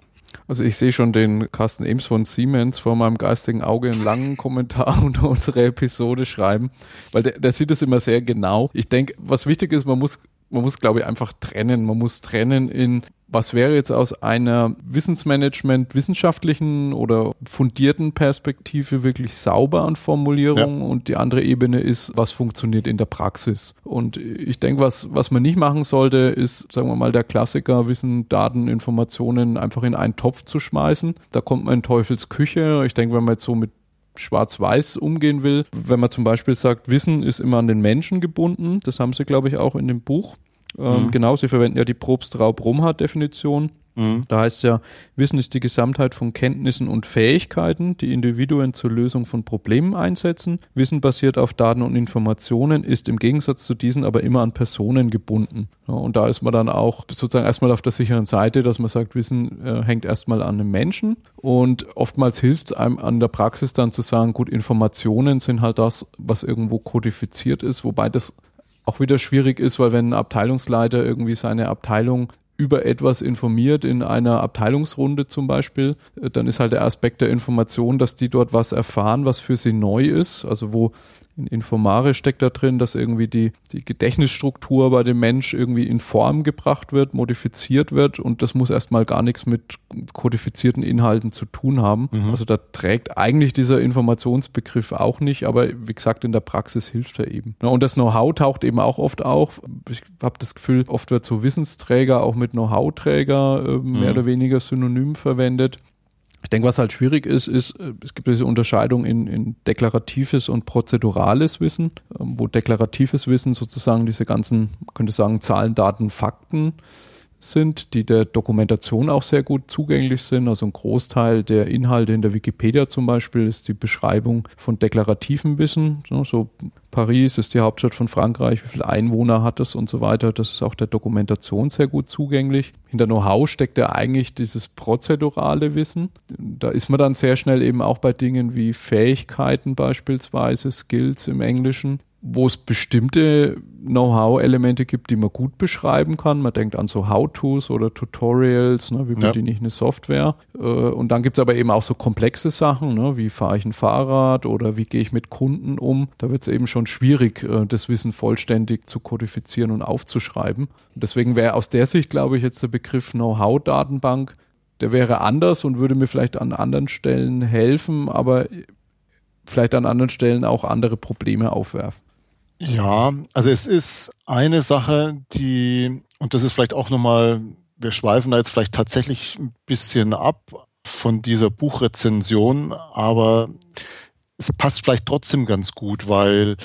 Also ich sehe schon den Carsten Ems von Siemens vor meinem geistigen Auge einen langen Kommentar unter unsere Episode schreiben, weil der, der sieht es immer sehr genau. Ich denke, was wichtig ist, man muss man muss, glaube ich, einfach trennen. Man muss trennen in, was wäre jetzt aus einer Wissensmanagement wissenschaftlichen oder fundierten Perspektive wirklich sauber an Formulierungen ja. und die andere Ebene ist, was funktioniert in der Praxis. Und ich denke, was, was man nicht machen sollte, ist, sagen wir mal, der Klassiker, Wissen, Daten, Informationen einfach in einen Topf zu schmeißen. Da kommt man in Teufels Küche. Ich denke, wenn man jetzt so mit schwarz-weiß umgehen will. Wenn man zum Beispiel sagt, Wissen ist immer an den Menschen gebunden, das haben sie, glaube ich, auch in dem Buch. Ähm, mhm. Genau, sie verwenden ja die Probst-Raub-Rumhardt-Definition. Mhm. Da heißt es ja, Wissen ist die Gesamtheit von Kenntnissen und Fähigkeiten, die Individuen zur Lösung von Problemen einsetzen. Wissen basiert auf Daten und Informationen, ist im Gegensatz zu diesen aber immer an Personen gebunden. Ja, und da ist man dann auch sozusagen erstmal auf der sicheren Seite, dass man sagt, Wissen äh, hängt erstmal an einem Menschen. Und oftmals hilft es einem an der Praxis dann zu sagen, gut, Informationen sind halt das, was irgendwo kodifiziert ist, wobei das auch wieder schwierig ist, weil wenn ein Abteilungsleiter irgendwie seine Abteilung über etwas informiert in einer Abteilungsrunde zum Beispiel, äh, dann ist halt der Aspekt der Information, dass die dort was erfahren, was für sie neu ist, also wo in Informare steckt da drin, dass irgendwie die, die Gedächtnisstruktur bei dem Mensch irgendwie in Form gebracht wird, modifiziert wird und das muss erstmal gar nichts mit kodifizierten Inhalten zu tun haben. Mhm. Also da trägt eigentlich dieser Informationsbegriff auch nicht, aber wie gesagt, in der Praxis hilft er eben. Und das Know-how taucht eben auch oft auf. Ich habe das Gefühl, oft wird so Wissensträger auch mit Know-how-Träger äh, mehr mhm. oder weniger synonym verwendet. Ich denke, was halt schwierig ist, ist, äh, es gibt diese Unterscheidung in, in deklaratives und prozedurales Wissen, ähm, wo deklaratives Wissen sozusagen diese ganzen, könnte sagen, Zahlen, Daten, Fakten sind, die der Dokumentation auch sehr gut zugänglich sind. Also ein Großteil der Inhalte in der Wikipedia zum Beispiel ist die Beschreibung von deklarativem Wissen. So Paris ist die Hauptstadt von Frankreich, wie viele Einwohner hat es und so weiter. Das ist auch der Dokumentation sehr gut zugänglich. Hinter Know-how steckt ja eigentlich dieses prozedurale Wissen. Da ist man dann sehr schnell eben auch bei Dingen wie Fähigkeiten beispielsweise, Skills im Englischen, wo es bestimmte Know-how-Elemente gibt, die man gut beschreiben kann. Man denkt an so How-Tos oder Tutorials, ne, wie bediene ja. ich eine Software. Äh, und dann gibt es aber eben auch so komplexe Sachen, ne, wie fahre ich ein Fahrrad oder wie gehe ich mit Kunden um. Da wird es eben schon schwierig, äh, das Wissen vollständig zu kodifizieren und aufzuschreiben. Und deswegen wäre aus der Sicht, glaube ich, jetzt der Begriff Know-how-Datenbank, der wäre anders und würde mir vielleicht an anderen Stellen helfen, aber vielleicht an anderen Stellen auch andere Probleme aufwerfen. Ja, also es ist eine Sache, die, und das ist vielleicht auch nochmal, wir schweifen da jetzt vielleicht tatsächlich ein bisschen ab von dieser Buchrezension, aber es passt vielleicht trotzdem ganz gut, weil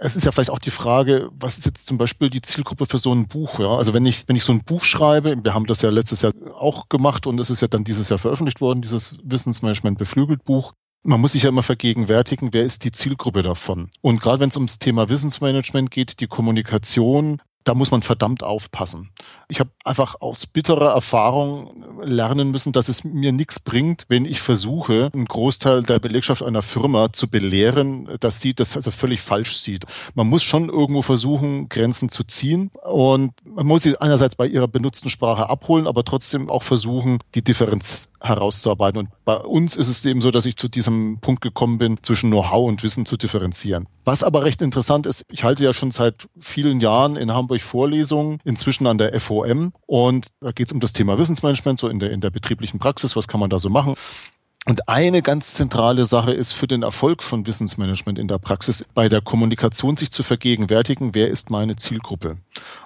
es ist ja vielleicht auch die Frage, was ist jetzt zum Beispiel die Zielgruppe für so ein Buch? Ja? Also wenn ich, wenn ich so ein Buch schreibe, wir haben das ja letztes Jahr auch gemacht und es ist ja dann dieses Jahr veröffentlicht worden, dieses Wissensmanagement beflügelt Buch man muss sich ja immer vergegenwärtigen, wer ist die Zielgruppe davon. Und gerade wenn es ums Thema Wissensmanagement geht, die Kommunikation, da muss man verdammt aufpassen. Ich habe einfach aus bitterer Erfahrung lernen müssen, dass es mir nichts bringt, wenn ich versuche, einen Großteil der Belegschaft einer Firma zu belehren, dass sie das also völlig falsch sieht. Man muss schon irgendwo versuchen, Grenzen zu ziehen und man muss sie einerseits bei ihrer benutzten Sprache abholen, aber trotzdem auch versuchen, die Differenz herauszuarbeiten. Und bei uns ist es eben so, dass ich zu diesem Punkt gekommen bin, zwischen Know-how und Wissen zu differenzieren. Was aber recht interessant ist, ich halte ja schon seit vielen Jahren in Hamburg Vorlesungen, inzwischen an der FOM. Und da geht es um das Thema Wissensmanagement, so in der, in der betrieblichen Praxis, was kann man da so machen. Und eine ganz zentrale Sache ist für den Erfolg von Wissensmanagement in der Praxis, bei der Kommunikation sich zu vergegenwärtigen, wer ist meine Zielgruppe.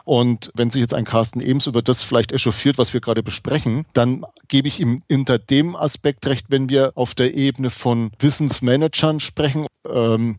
Und wenn sich jetzt ein Carsten Ems über das vielleicht echauffiert, was wir gerade besprechen, dann gebe ich ihm hinter dem Aspekt recht, wenn wir auf der Ebene von Wissensmanagern sprechen. Ähm,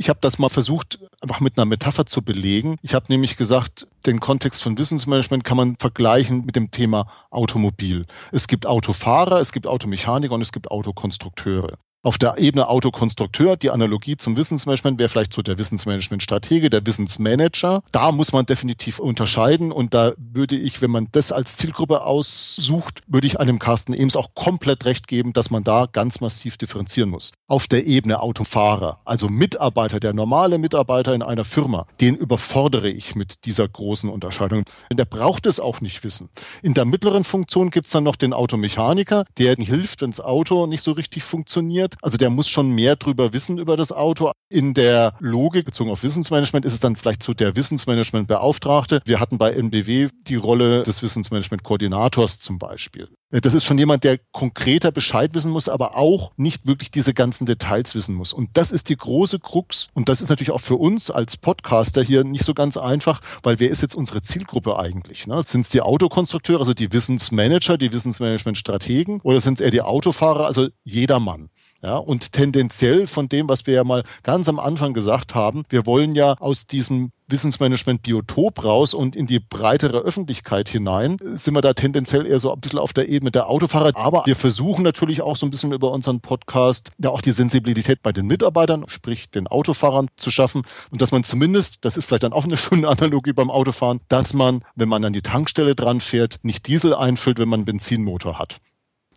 ich habe das mal versucht, einfach mit einer Metapher zu belegen. Ich habe nämlich gesagt, den Kontext von Wissensmanagement kann man vergleichen mit dem Thema Automobil. Es gibt Autofahrer, es gibt Automechaniker und es gibt Autokonstrukteure. Auf der Ebene Autokonstrukteur, die Analogie zum Wissensmanagement wäre vielleicht so der Wissensmanagement-Stratege, der Wissensmanager. Da muss man definitiv unterscheiden und da würde ich, wenn man das als Zielgruppe aussucht, würde ich einem Carsten Ems auch komplett recht geben, dass man da ganz massiv differenzieren muss. Auf der Ebene Autofahrer, also Mitarbeiter, der normale Mitarbeiter in einer Firma, den überfordere ich mit dieser großen Unterscheidung. Der braucht es auch nicht wissen. In der mittleren Funktion gibt es dann noch den Automechaniker, der hilft, wenn das Auto nicht so richtig funktioniert wird. Also der muss schon mehr drüber wissen über das Auto. In der Logik bezogen auf Wissensmanagement ist es dann vielleicht so der Wissensmanagementbeauftragte. Wir hatten bei NBW die Rolle des Wissensmanagement-Koordinators zum Beispiel. Das ist schon jemand, der konkreter Bescheid wissen muss, aber auch nicht wirklich diese ganzen Details wissen muss. Und das ist die große Krux. Und das ist natürlich auch für uns als Podcaster hier nicht so ganz einfach, weil wer ist jetzt unsere Zielgruppe eigentlich? Ne? Sind es die Autokonstrukteure, also die Wissensmanager, die Wissensmanagement-Strategen oder sind es eher die Autofahrer, also jedermann? Ja, und tendenziell von dem, was wir ja mal ganz am Anfang gesagt haben, wir wollen ja aus diesem Wissensmanagement Biotop raus und in die breitere Öffentlichkeit hinein, sind wir da tendenziell eher so ein bisschen auf der Ebene der Autofahrer. Aber wir versuchen natürlich auch so ein bisschen über unseren Podcast ja auch die Sensibilität bei den Mitarbeitern, sprich den Autofahrern zu schaffen und dass man zumindest, das ist vielleicht dann auch eine schöne Analogie beim Autofahren, dass man, wenn man an die Tankstelle dran fährt, nicht Diesel einfüllt, wenn man einen Benzinmotor hat.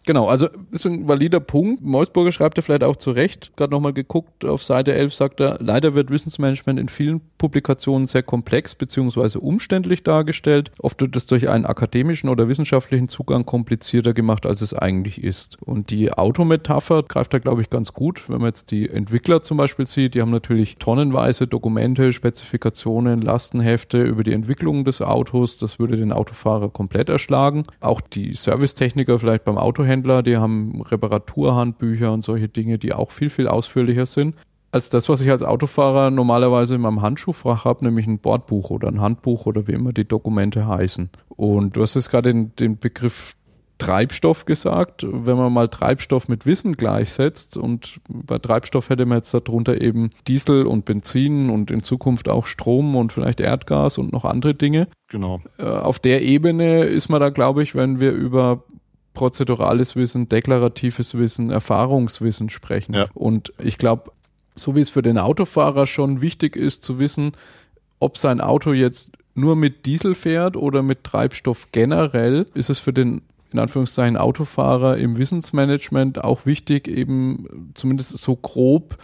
Genau, also ist ein valider Punkt. Meusburger schreibt er vielleicht auch zu Recht. Gerade nochmal geguckt, auf Seite 11 sagt er, leider wird Wissensmanagement in vielen Publikationen sehr komplex beziehungsweise umständlich dargestellt. Oft wird es durch einen akademischen oder wissenschaftlichen Zugang komplizierter gemacht, als es eigentlich ist. Und die Autometapher greift da, glaube ich, ganz gut. Wenn man jetzt die Entwickler zum Beispiel sieht, die haben natürlich tonnenweise Dokumente, Spezifikationen, Lastenhefte über die Entwicklung des Autos. Das würde den Autofahrer komplett erschlagen. Auch die Servicetechniker vielleicht beim Autohändler Autohändler, die haben Reparaturhandbücher und solche Dinge, die auch viel, viel ausführlicher sind als das, was ich als Autofahrer normalerweise in meinem Handschuhfach habe, nämlich ein Bordbuch oder ein Handbuch oder wie immer die Dokumente heißen. Und du hast jetzt gerade den, den Begriff Treibstoff gesagt. Wenn man mal Treibstoff mit Wissen gleichsetzt und bei Treibstoff hätte man jetzt darunter eben Diesel und Benzin und in Zukunft auch Strom und vielleicht Erdgas und noch andere Dinge. Genau. Äh, auf der Ebene ist man da, glaube ich, wenn wir über prozedurales Wissen, deklaratives Wissen, Erfahrungswissen sprechen. Ja. Und ich glaube, so wie es für den Autofahrer schon wichtig ist zu wissen, ob sein Auto jetzt nur mit Diesel fährt oder mit Treibstoff generell, ist es für den in Anführungszeichen Autofahrer im Wissensmanagement auch wichtig, eben zumindest so grob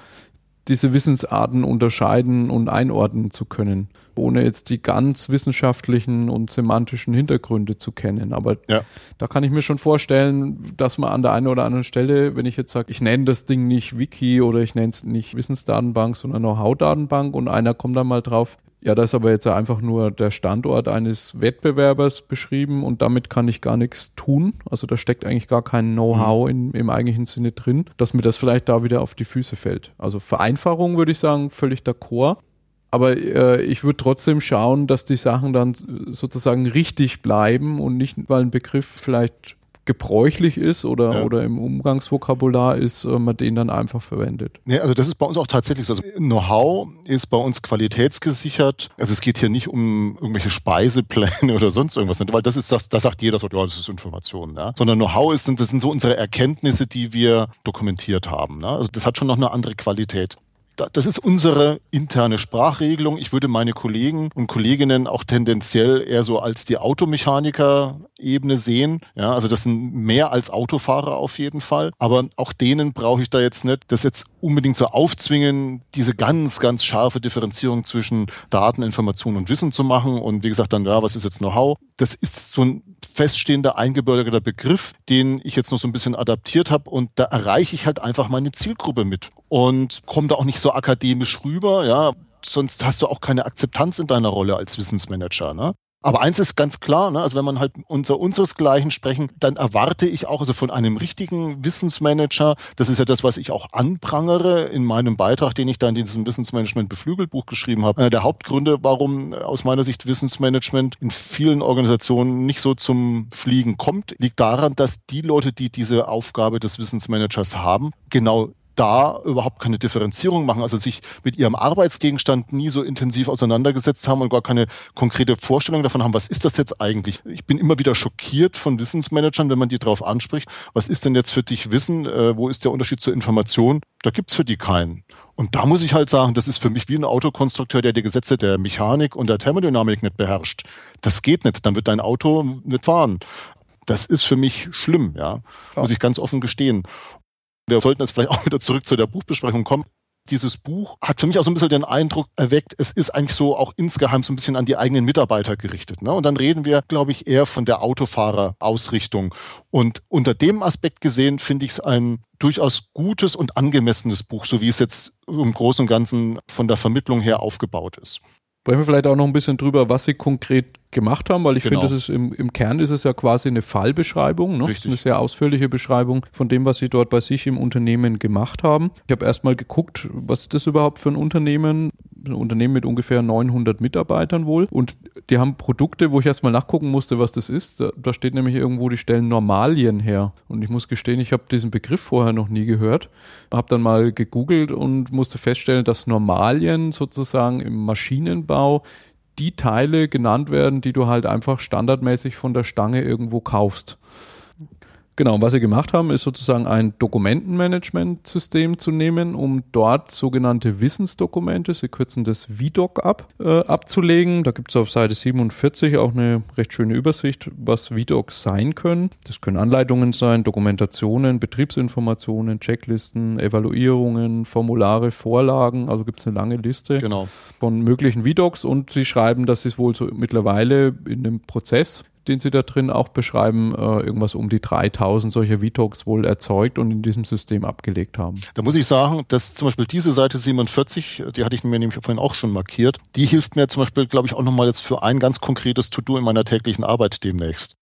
diese Wissensarten unterscheiden und einordnen zu können, ohne jetzt die ganz wissenschaftlichen und semantischen Hintergründe zu kennen. Aber ja. da kann ich mir schon vorstellen, dass man an der einen oder anderen Stelle, wenn ich jetzt sage, ich nenne das Ding nicht Wiki oder ich nenne es nicht Wissensdatenbank, sondern Know-how-Datenbank und einer kommt dann mal drauf, ja, da ist aber jetzt einfach nur der Standort eines Wettbewerbers beschrieben und damit kann ich gar nichts tun. Also da steckt eigentlich gar kein Know-how mhm. im eigentlichen Sinne drin, dass mir das vielleicht da wieder auf die Füße fällt. Also Vereinfachung würde ich sagen, völlig d'accord. Aber äh, ich würde trotzdem schauen, dass die Sachen dann sozusagen richtig bleiben und nicht, weil ein Begriff vielleicht gebräuchlich ist oder, ja. oder im Umgangsvokabular ist, äh, man den dann einfach verwendet. Nee, also das ist bei uns auch tatsächlich so. Also Know-how ist bei uns qualitätsgesichert. Also es geht hier nicht um irgendwelche Speisepläne oder sonst irgendwas, weil das ist das, da sagt jeder, ja, das ist Information, ja? sondern Know-how ist, das sind so unsere Erkenntnisse, die wir dokumentiert haben. Ne? Also das hat schon noch eine andere Qualität das ist unsere interne Sprachregelung. Ich würde meine Kollegen und Kolleginnen auch tendenziell eher so als die Automechaniker-Ebene sehen. Ja, also das sind mehr als Autofahrer auf jeden Fall. Aber auch denen brauche ich da jetzt nicht das jetzt unbedingt so aufzwingen, diese ganz, ganz scharfe Differenzierung zwischen Daten, Information und Wissen zu machen. Und wie gesagt, dann, ja, was ist jetzt Know-how? Das ist so ein feststehender, eingebürgerter Begriff, den ich jetzt noch so ein bisschen adaptiert habe. Und da erreiche ich halt einfach meine Zielgruppe mit und komme da auch nicht so akademisch rüber, ja. Sonst hast du auch keine Akzeptanz in deiner Rolle als Wissensmanager, ne? Aber eins ist ganz klar, ne? also wenn man halt unter unseresgleichen sprechen, dann erwarte ich auch also von einem richtigen Wissensmanager, das ist ja das, was ich auch anprangere in meinem Beitrag, den ich da in diesem Wissensmanagement Beflügelbuch geschrieben habe. Einer der Hauptgründe, warum aus meiner Sicht Wissensmanagement in vielen Organisationen nicht so zum Fliegen kommt, liegt daran, dass die Leute, die diese Aufgabe des Wissensmanagers haben, genau da überhaupt keine Differenzierung machen, also sich mit ihrem Arbeitsgegenstand nie so intensiv auseinandergesetzt haben und gar keine konkrete Vorstellung davon haben, was ist das jetzt eigentlich? Ich bin immer wieder schockiert von Wissensmanagern, wenn man die darauf anspricht, was ist denn jetzt für dich Wissen, äh, wo ist der Unterschied zur Information? Da gibt's für die keinen. Und da muss ich halt sagen, das ist für mich wie ein Autokonstrukteur, der die Gesetze der Mechanik und der Thermodynamik nicht beherrscht. Das geht nicht, dann wird dein Auto nicht fahren. Das ist für mich schlimm, ja. Muss ich ganz offen gestehen. Wir sollten jetzt vielleicht auch wieder zurück zu der Buchbesprechung kommen. Dieses Buch hat für mich auch so ein bisschen den Eindruck erweckt, es ist eigentlich so auch insgeheim so ein bisschen an die eigenen Mitarbeiter gerichtet. Ne? Und dann reden wir, glaube ich, eher von der Autofahrerausrichtung. Und unter dem Aspekt gesehen finde ich es ein durchaus gutes und angemessenes Buch, so wie es jetzt im Großen und Ganzen von der Vermittlung her aufgebaut ist. Sprechen wir vielleicht auch noch ein bisschen drüber, was Sie konkret gemacht haben, weil ich genau. finde, das ist im, im Kern ist es ja quasi eine Fallbeschreibung, ne? Richtig. eine sehr ausführliche Beschreibung von dem, was Sie dort bei sich im Unternehmen gemacht haben. Ich habe erstmal geguckt, was ist das überhaupt für ein Unternehmen? Ein Unternehmen mit ungefähr 900 Mitarbeitern wohl und die haben Produkte, wo ich erstmal nachgucken musste, was das ist. Da, da steht nämlich irgendwo, die stellen Normalien her und ich muss gestehen, ich habe diesen Begriff vorher noch nie gehört. Habe dann mal gegoogelt und musste feststellen, dass Normalien sozusagen im Maschinenbau die Teile genannt werden, die du halt einfach standardmäßig von der Stange irgendwo kaufst. Genau, was sie gemacht haben, ist sozusagen ein Dokumentenmanagementsystem zu nehmen, um dort sogenannte Wissensdokumente, sie kürzen das VDoc ab, äh, abzulegen. Da gibt es auf Seite 47 auch eine recht schöne Übersicht, was VDocs sein können. Das können Anleitungen sein, Dokumentationen, Betriebsinformationen, Checklisten, Evaluierungen, Formulare, Vorlagen, also gibt es eine lange Liste genau. von möglichen VDocs und sie schreiben, dass sie es wohl so mittlerweile in dem Prozess den Sie da drin auch beschreiben, äh, irgendwas um die 3000 solcher VTOX wohl erzeugt und in diesem System abgelegt haben. Da muss ich sagen, dass zum Beispiel diese Seite 47, die hatte ich mir nämlich vorhin auch schon markiert, die hilft mir zum Beispiel, glaube ich, auch nochmal jetzt für ein ganz konkretes To-Do in meiner täglichen Arbeit demnächst.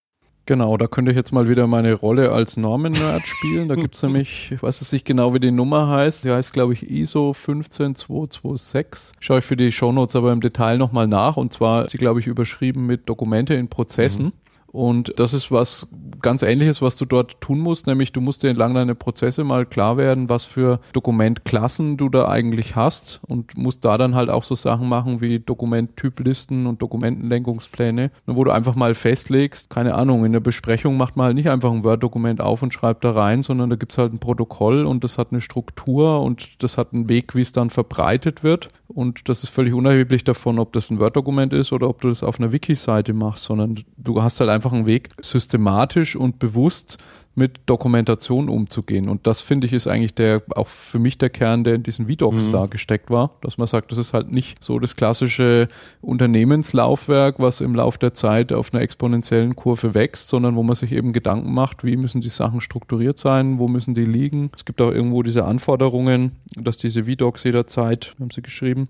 Genau, da könnte ich jetzt mal wieder meine Rolle als Normen-Nerd spielen. Da gibt's nämlich, ich weiß es nicht genau, wie die Nummer heißt. Die heißt, glaube ich, ISO 15226. Schaue ich für die Shownotes aber im Detail nochmal nach. Und zwar ist sie, glaube ich, überschrieben mit Dokumente in Prozessen. Mhm. Und das ist was ganz ähnliches, was du dort tun musst, nämlich du musst dir entlang deiner Prozesse mal klar werden, was für Dokumentklassen du da eigentlich hast und musst da dann halt auch so Sachen machen wie Dokumenttyplisten und Dokumentenlenkungspläne, wo du einfach mal festlegst, keine Ahnung, in der Besprechung macht man halt nicht einfach ein Word-Dokument auf und schreibt da rein, sondern da gibt's halt ein Protokoll und das hat eine Struktur und das hat einen Weg, wie es dann verbreitet wird. Und das ist völlig unerheblich davon, ob das ein Word-Dokument ist oder ob du das auf einer Wiki-Seite machst, sondern du hast halt einfach einen Weg, systematisch und bewusst mit Dokumentation umzugehen. Und das finde ich ist eigentlich der, auch für mich der Kern, der in diesen VDocs mhm. da gesteckt war, dass man sagt, das ist halt nicht so das klassische Unternehmenslaufwerk, was im Lauf der Zeit auf einer exponentiellen Kurve wächst, sondern wo man sich eben Gedanken macht, wie müssen die Sachen strukturiert sein, wo müssen die liegen. Es gibt auch irgendwo diese Anforderungen, dass diese VDocs jederzeit, haben sie geschrieben,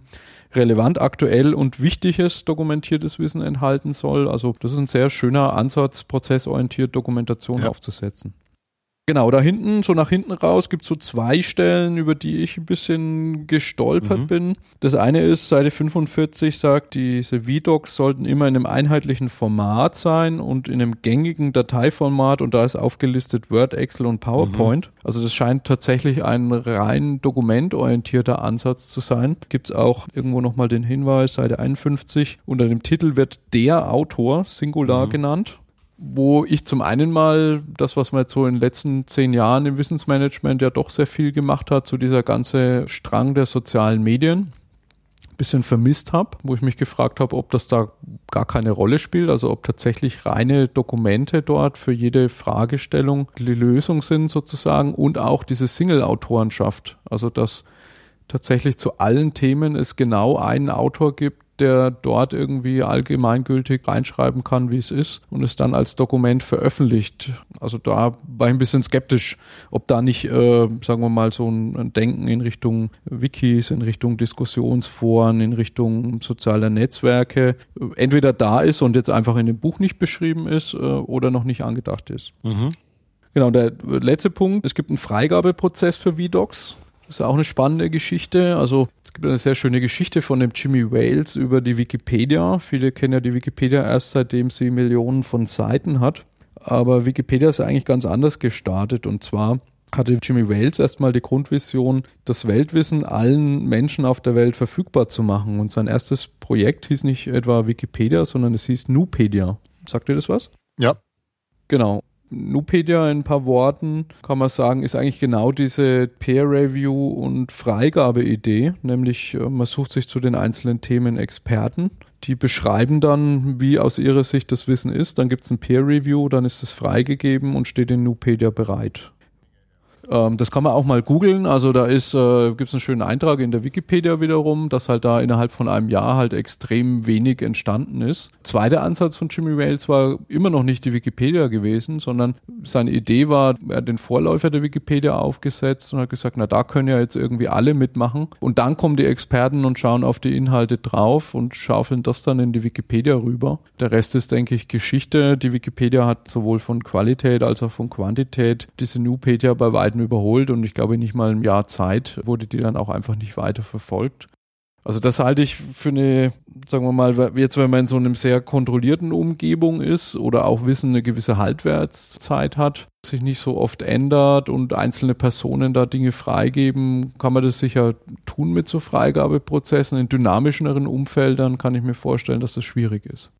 relevant, aktuell und wichtiges dokumentiertes Wissen enthalten soll. Also das ist ein sehr schöner Ansatz, prozessorientiert Dokumentation ja. aufzusetzen. Genau, da hinten, so nach hinten raus, gibt es so zwei Stellen, über die ich ein bisschen gestolpert mhm. bin. Das eine ist, Seite 45 sagt, diese VDocs sollten immer in einem einheitlichen Format sein und in einem gängigen Dateiformat und da ist aufgelistet Word, Excel und PowerPoint. Mhm. Also das scheint tatsächlich ein rein dokumentorientierter Ansatz zu sein. Gibt es auch irgendwo nochmal den Hinweis, Seite 51, unter dem Titel wird der Autor Singular mhm. genannt wo ich zum einen mal das, was man jetzt so in den letzten zehn Jahren im Wissensmanagement ja doch sehr viel gemacht hat, so dieser ganze Strang der sozialen Medien, bisschen vermisst habe, wo ich mich gefragt habe, ob das da gar keine Rolle spielt, also ob tatsächlich reine Dokumente dort für jede Fragestellung die Lösung sind sozusagen und auch diese Single-Autorenschaft, also dass tatsächlich zu allen Themen es genau einen Autor gibt, der dort irgendwie allgemeingültig reinschreiben kann, wie es ist und es dann als Dokument veröffentlicht. Also da war ich ein bisschen skeptisch, ob da nicht, äh, sagen wir mal, so ein Denken in Richtung Wikis, in Richtung Diskussionsforen, in Richtung sozialer Netzwerke entweder da ist und jetzt einfach in dem Buch nicht beschrieben ist äh, oder noch nicht angedacht ist. Mhm. Genau, der letzte Punkt, es gibt einen Freigabeprozess für VDocs. Das ist auch eine spannende Geschichte. Also es gibt eine sehr schöne Geschichte von dem Jimmy Wales über die Wikipedia. Viele kennen ja die Wikipedia erst seitdem sie Millionen von Seiten hat. Aber Wikipedia ist eigentlich ganz anders gestartet. Und zwar hatte Jimmy Wales erstmal die Grundvision, das Weltwissen allen Menschen auf der Welt verfügbar zu machen. Und sein erstes Projekt hieß nicht etwa Wikipedia, sondern es hieß Nupedia. Sagt ihr das was? Ja. Genau. Nupedia in ein paar Worten kann man sagen, ist eigentlich genau diese Peer-Review- und Freigabe-Idee, nämlich äh, man sucht sich zu den einzelnen Themen Experten, die beschreiben dann, wie aus ihrer Sicht das Wissen ist, dann gibt es ein Peer-Review, dann ist es freigegeben und steht in Nupedia bereit. Ähm, das kann man auch mal googeln. Also da äh, gibt es einen schönen Eintrag in der Wikipedia wiederum, dass halt da innerhalb von einem Jahr halt extrem wenig entstanden ist. Zweiter Ansatz von Jimmy Wales war immer noch nicht die Wikipedia gewesen, sondern seine Idee war, er hat den Vorläufer der Wikipedia aufgesetzt und hat gesagt, na da können ja jetzt irgendwie alle mitmachen. Und dann kommen die Experten und schauen auf die Inhalte drauf und schaufeln das dann in die Wikipedia rüber. Der Rest ist, denke ich, Geschichte. Die Wikipedia hat sowohl von Qualität als auch von Quantität diese Nupedia bei weitem Zeiten überholt und ich glaube nicht mal ein Jahr Zeit wurde die dann auch einfach nicht weiter verfolgt. Also das halte ich für eine, sagen wir mal, jetzt wenn man in so einem sehr kontrollierten Umgebung ist oder auch Wissen eine gewisse Haltwertszeit hat, sich nicht so oft ändert und einzelne Personen da Dinge freigeben, kann man das sicher tun mit so Freigabeprozessen. In dynamischeren Umfeldern kann ich mir vorstellen, dass das schwierig ist.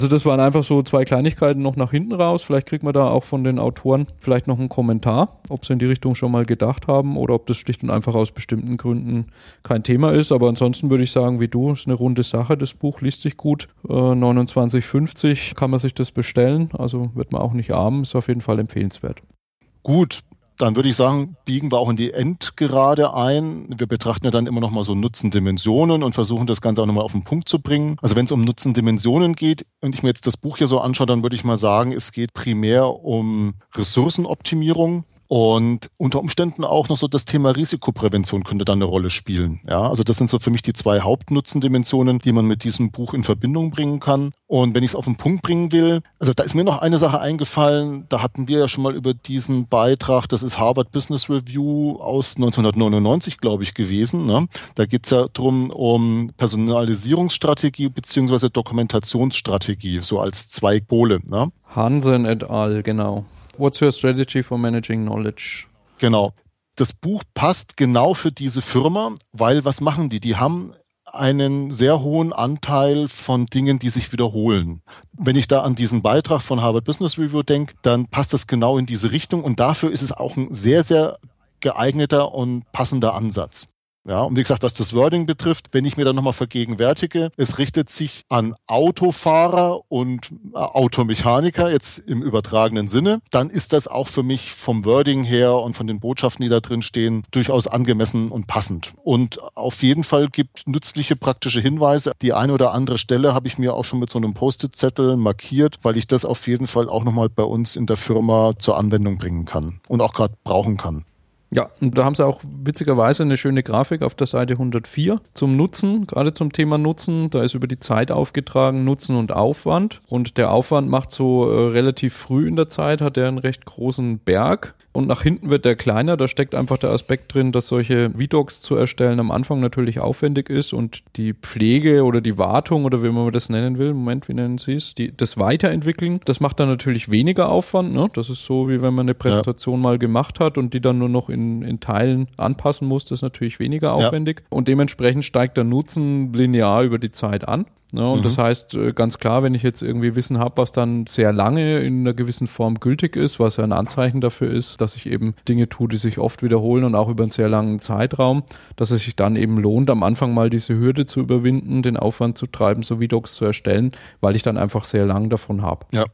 Also das waren einfach so zwei Kleinigkeiten noch nach hinten raus. Vielleicht kriegt man da auch von den Autoren vielleicht noch einen Kommentar, ob sie in die Richtung schon mal gedacht haben oder ob das schlicht und einfach aus bestimmten Gründen kein Thema ist. Aber ansonsten würde ich sagen, wie du, ist eine runde Sache. Das Buch liest sich gut. Äh, 29,50 kann man sich das bestellen. Also wird man auch nicht arm. Ist auf jeden Fall empfehlenswert. Gut, dann würde ich sagen, biegen wir auch in die Endgerade ein. Wir betrachten ja dann immer noch mal so Nutzendimensionen und versuchen das Ganze auch nochmal auf den Punkt zu bringen. Also wenn es um Nutzendimensionen geht und ich mir jetzt das Buch hier so anschaue, dann würde ich mal sagen, es geht primär um Ressourcenoptimierung. Und unter Umständen auch noch so das Thema Risikoprävention könnte dann eine Rolle spielen. Ja, also das sind so für mich die zwei Hauptnutzendimensionen, die man mit diesem Buch in Verbindung bringen kann. Und wenn ich es auf den Punkt bringen will, also da ist mir noch eine Sache eingefallen, da hatten wir ja schon mal über diesen Beitrag, das ist Harvard Business Review aus 1999, glaube ich, gewesen. Ne? Da geht es ja drum um Personalisierungsstrategie beziehungsweise Dokumentationsstrategie, so als zwei Pole. Ne? Hansen et al., genau. What's your strategy for managing knowledge? Genau. Das Buch passt genau für diese Firma, weil was machen die? Die haben einen sehr hohen Anteil von Dingen, die sich wiederholen. Wenn ich da an diesen Beitrag von Harvard Business Review denke, dann passt das genau in diese Richtung und dafür ist es auch ein sehr, sehr geeigneter und passender Ansatz. Ja, und wie gesagt, was das Wording betrifft, wenn ich mir dann nochmal vergegenwärtige, es richtet sich an Autofahrer und äh, Automechaniker jetzt im übertragenen Sinne, dann ist das auch für mich vom Wording her und von den Botschaften, die da drin stehen, durchaus angemessen und passend. Und auf jeden Fall gibt nützliche praktische Hinweise. Die eine oder andere Stelle habe ich mir auch schon mit so einem Post-it-Zettel markiert, weil ich das auf jeden Fall auch nochmal bei uns in der Firma zur Anwendung bringen kann und auch gerade brauchen kann. Ja, und da haben sie auch witzigerweise eine schöne Grafik auf der Seite 104 zum Nutzen, gerade zum Thema Nutzen. Da ist über die Zeit aufgetragen, Nutzen und Aufwand. Und der Aufwand macht so äh, relativ früh in der Zeit, hat er einen recht großen Berg und nach hinten wird der kleiner. Da steckt einfach der Aspekt drin, dass solche VDocs zu erstellen am Anfang natürlich aufwendig ist und die Pflege oder die Wartung oder wie man das nennen will, Moment, wie nennen Sie es, die, das Weiterentwickeln, das macht dann natürlich weniger Aufwand. Ne? Das ist so, wie wenn man eine Präsentation ja. mal gemacht hat und die dann nur noch in, in Teilen anpassen muss, das ist natürlich weniger aufwendig. Ja. Und dementsprechend steigt der Nutzen linear über die Zeit an. Ne? Und mhm. das heißt äh, ganz klar, wenn ich jetzt irgendwie Wissen habe, was dann sehr lange in einer gewissen Form gültig ist, was ja ein Anzeichen dafür ist, dass ich eben Dinge tue, die sich oft wiederholen und auch über einen sehr langen Zeitraum, dass es sich dann eben lohnt, am Anfang mal diese Hürde zu überwinden, den Aufwand zu treiben, so Docs zu erstellen, weil ich dann einfach sehr lang davon habe. Ja.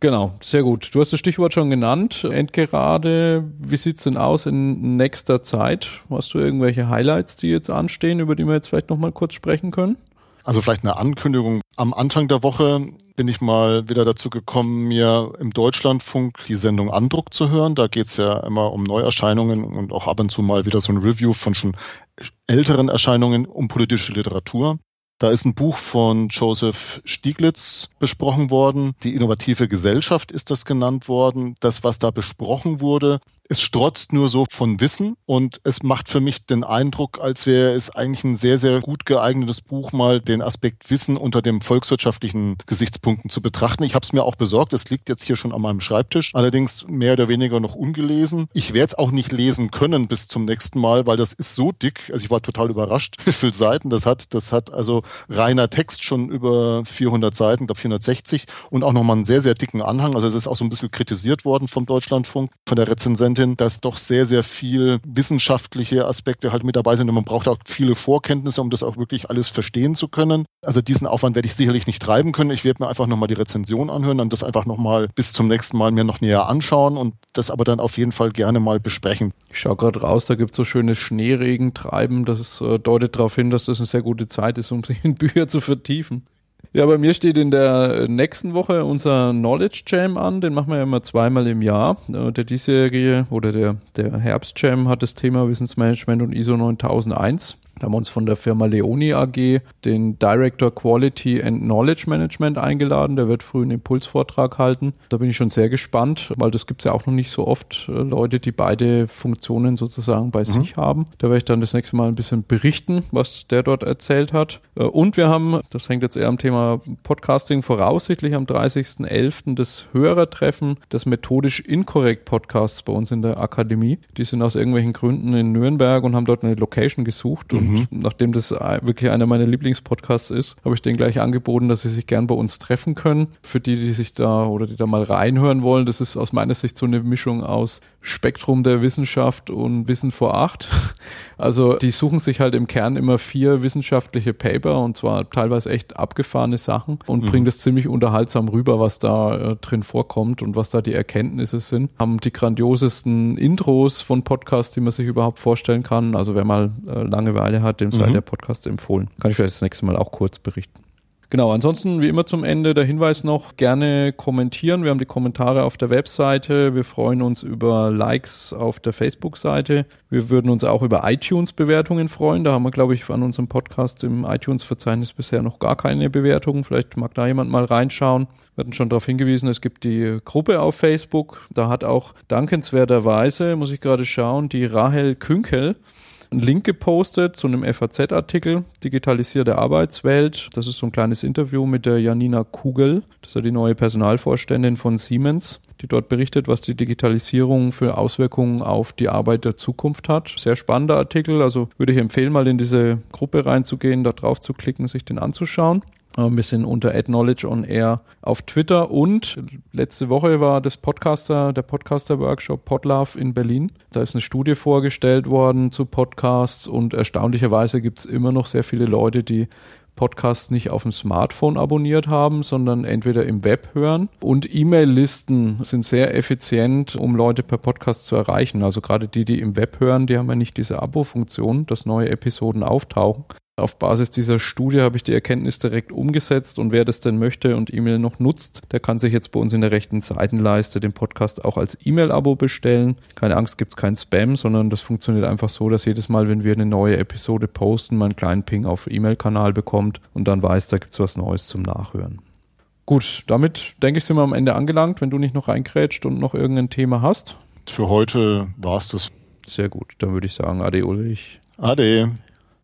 Genau, sehr gut. Du hast das Stichwort schon genannt. Endgerade, wie sieht's denn aus in nächster Zeit? Hast du irgendwelche Highlights, die jetzt anstehen, über die wir jetzt vielleicht nochmal kurz sprechen können? Also vielleicht eine Ankündigung. Am Anfang der Woche bin ich mal wieder dazu gekommen, mir im Deutschlandfunk die Sendung Andruck zu hören. Da geht's ja immer um Neuerscheinungen und auch ab und zu mal wieder so ein Review von schon älteren Erscheinungen um politische Literatur. Da ist ein Buch von Joseph Stieglitz besprochen worden. Die innovative Gesellschaft ist das genannt worden. Das, was da besprochen wurde, es strotzt nur so von Wissen und es macht für mich den Eindruck, als wäre es eigentlich ein sehr, sehr gut geeignetes Buch, mal den Aspekt Wissen unter dem volkswirtschaftlichen Gesichtspunkten zu betrachten. Ich habe es mir auch besorgt, es liegt jetzt hier schon an meinem Schreibtisch, allerdings mehr oder weniger noch ungelesen. Ich werde es auch nicht lesen können bis zum nächsten Mal, weil das ist so dick. Also ich war total überrascht, wie viele Seiten das hat. Das hat also reiner Text schon über 400 Seiten, glaube 460 und auch nochmal einen sehr, sehr dicken Anhang. Also es ist auch so ein bisschen kritisiert worden vom Deutschlandfunk, von der Rezensent Dozentin, dass doch sehr, sehr viel wissenschaftliche Aspekte halt mit dabei sind und man braucht auch viele Vorkenntnisse, um das auch wirklich alles verstehen zu können. Also diesen Aufwand werde ich sicherlich nicht treiben können. Ich werde mir einfach nochmal die Rezension anhören und das einfach nochmal bis zum nächsten Mal mir noch näher anschauen und das aber dann auf jeden Fall gerne mal besprechen. Ich schaue gerade raus, da gibt es so schönes Schneeregentreiben. Das äh, deutet darauf hin, dass das eine sehr gute Zeit ist, um sich in Bücher zu vertiefen. Ja, bei mir steht in der nächsten Woche unser Knowledge Jam an. Den machen wir ja immer zweimal im Jahr. Äh, der diesjährige oder der, der Herbst Jam hat das Thema Wissensmanagement und ISO 9001. Da haben wir uns von der Firma Leoni AG den Director Quality and Knowledge Management eingeladen. Der wird früh einen Impulsvortrag halten. Da bin ich schon sehr gespannt, weil das gibt es ja auch noch nicht so oft, äh, Leute, die beide Funktionen sozusagen bei mhm. sich haben. Da werde ich dann das nächste Mal ein bisschen berichten, was der dort erzählt hat. Äh, und wir haben, das hängt jetzt eher am Thema Podcasting, voraussichtlich am 30.11. das Hörertreffen des methodisch inkorrekt Podcasts bei uns in der Akademie. Die sind aus irgendwelchen Gründen in Nürnberg und haben dort eine Location gesucht. Mhm. Und mhm. nachdem das wirklich einer meiner Lieblingspodcasts ist, habe ich denen gleich angeboten, dass sie sich gern bei uns treffen können. Für die, die sich da oder die da mal reinhören wollen, das ist aus meiner Sicht so eine Mischung aus Spektrum der Wissenschaft und Wissen vor acht. Also die suchen sich halt im Kern immer vier wissenschaftliche Paper und zwar teilweise echt abgefahrene Sachen und mhm. bringen das ziemlich unterhaltsam rüber, was da äh, drin vorkommt und was da die Erkenntnisse sind. Haben die grandiosesten Intros von Podcasts, die man sich überhaupt vorstellen kann. Also wer mal äh, Langeweile hat, dem sei mhm. der Podcast empfohlen. Kann ich vielleicht das nächste Mal auch kurz berichten. Genau, ansonsten wie immer zum Ende der Hinweis noch, gerne kommentieren. Wir haben die Kommentare auf der Webseite. Wir freuen uns über Likes auf der Facebook-Seite. Wir würden uns auch über iTunes-Bewertungen freuen. Da haben wir, glaube ich, an unserem Podcast im iTunes-Verzeichnis bisher noch gar keine Bewertungen. Vielleicht mag da jemand mal reinschauen. Wir hatten schon darauf hingewiesen, es gibt die Gruppe auf Facebook. Da hat auch dankenswerterweise, muss ich gerade schauen, die Rahel Künkel einen Link gepostet zu einem FAZ-Artikel, Digitalisierte Arbeitswelt. Das ist so ein kleines Interview mit der Janina Kugel, das ist ja die neue Personalvorständin von Siemens, die dort berichtet, was die Digitalisierung für Auswirkungen auf die Arbeit der Zukunft hat. Sehr spannender Artikel, also würde ich empfehlen, mal in diese Gruppe reinzugehen, da drauf zu klicken, sich den anzuschauen ein bisschen unter Knowledge on Air auf Twitter und letzte Woche war das Podcaster, der Podcaster Workshop Podlove in Berlin. Da ist eine Studie vorgestellt worden zu Podcasts und erstaunlicherweise gibt es immer noch sehr viele Leute, die Podcasts nicht auf dem Smartphone abonniert haben, sondern entweder im Web hören. Und E-Mail-Listen sind sehr effizient, um Leute per Podcast zu erreichen. Also gerade die, die im Web hören, die haben ja nicht diese Abo-Funktion, dass neue Episoden auftauchen. Auf Basis dieser Studie habe ich die Erkenntnis direkt umgesetzt und wer das denn möchte und E-Mail noch nutzt, der kann sich jetzt bei uns in der rechten Seitenleiste den Podcast auch als E-Mail-Abo bestellen. Keine Angst, gibt es kein Spam, sondern das funktioniert einfach so, dass jedes Mal, wenn wir eine neue Episode posten, man einen kleinen Ping auf E-Mail-Kanal bekommt und dann weiß, da gibt es was Neues zum Nachhören. Gut, damit denke ich, sind wir am Ende angelangt, wenn du nicht noch reinkrätscht und noch irgendein Thema hast. Für heute war es das. Sehr gut, dann würde ich sagen, Ade Ulrich. Ade.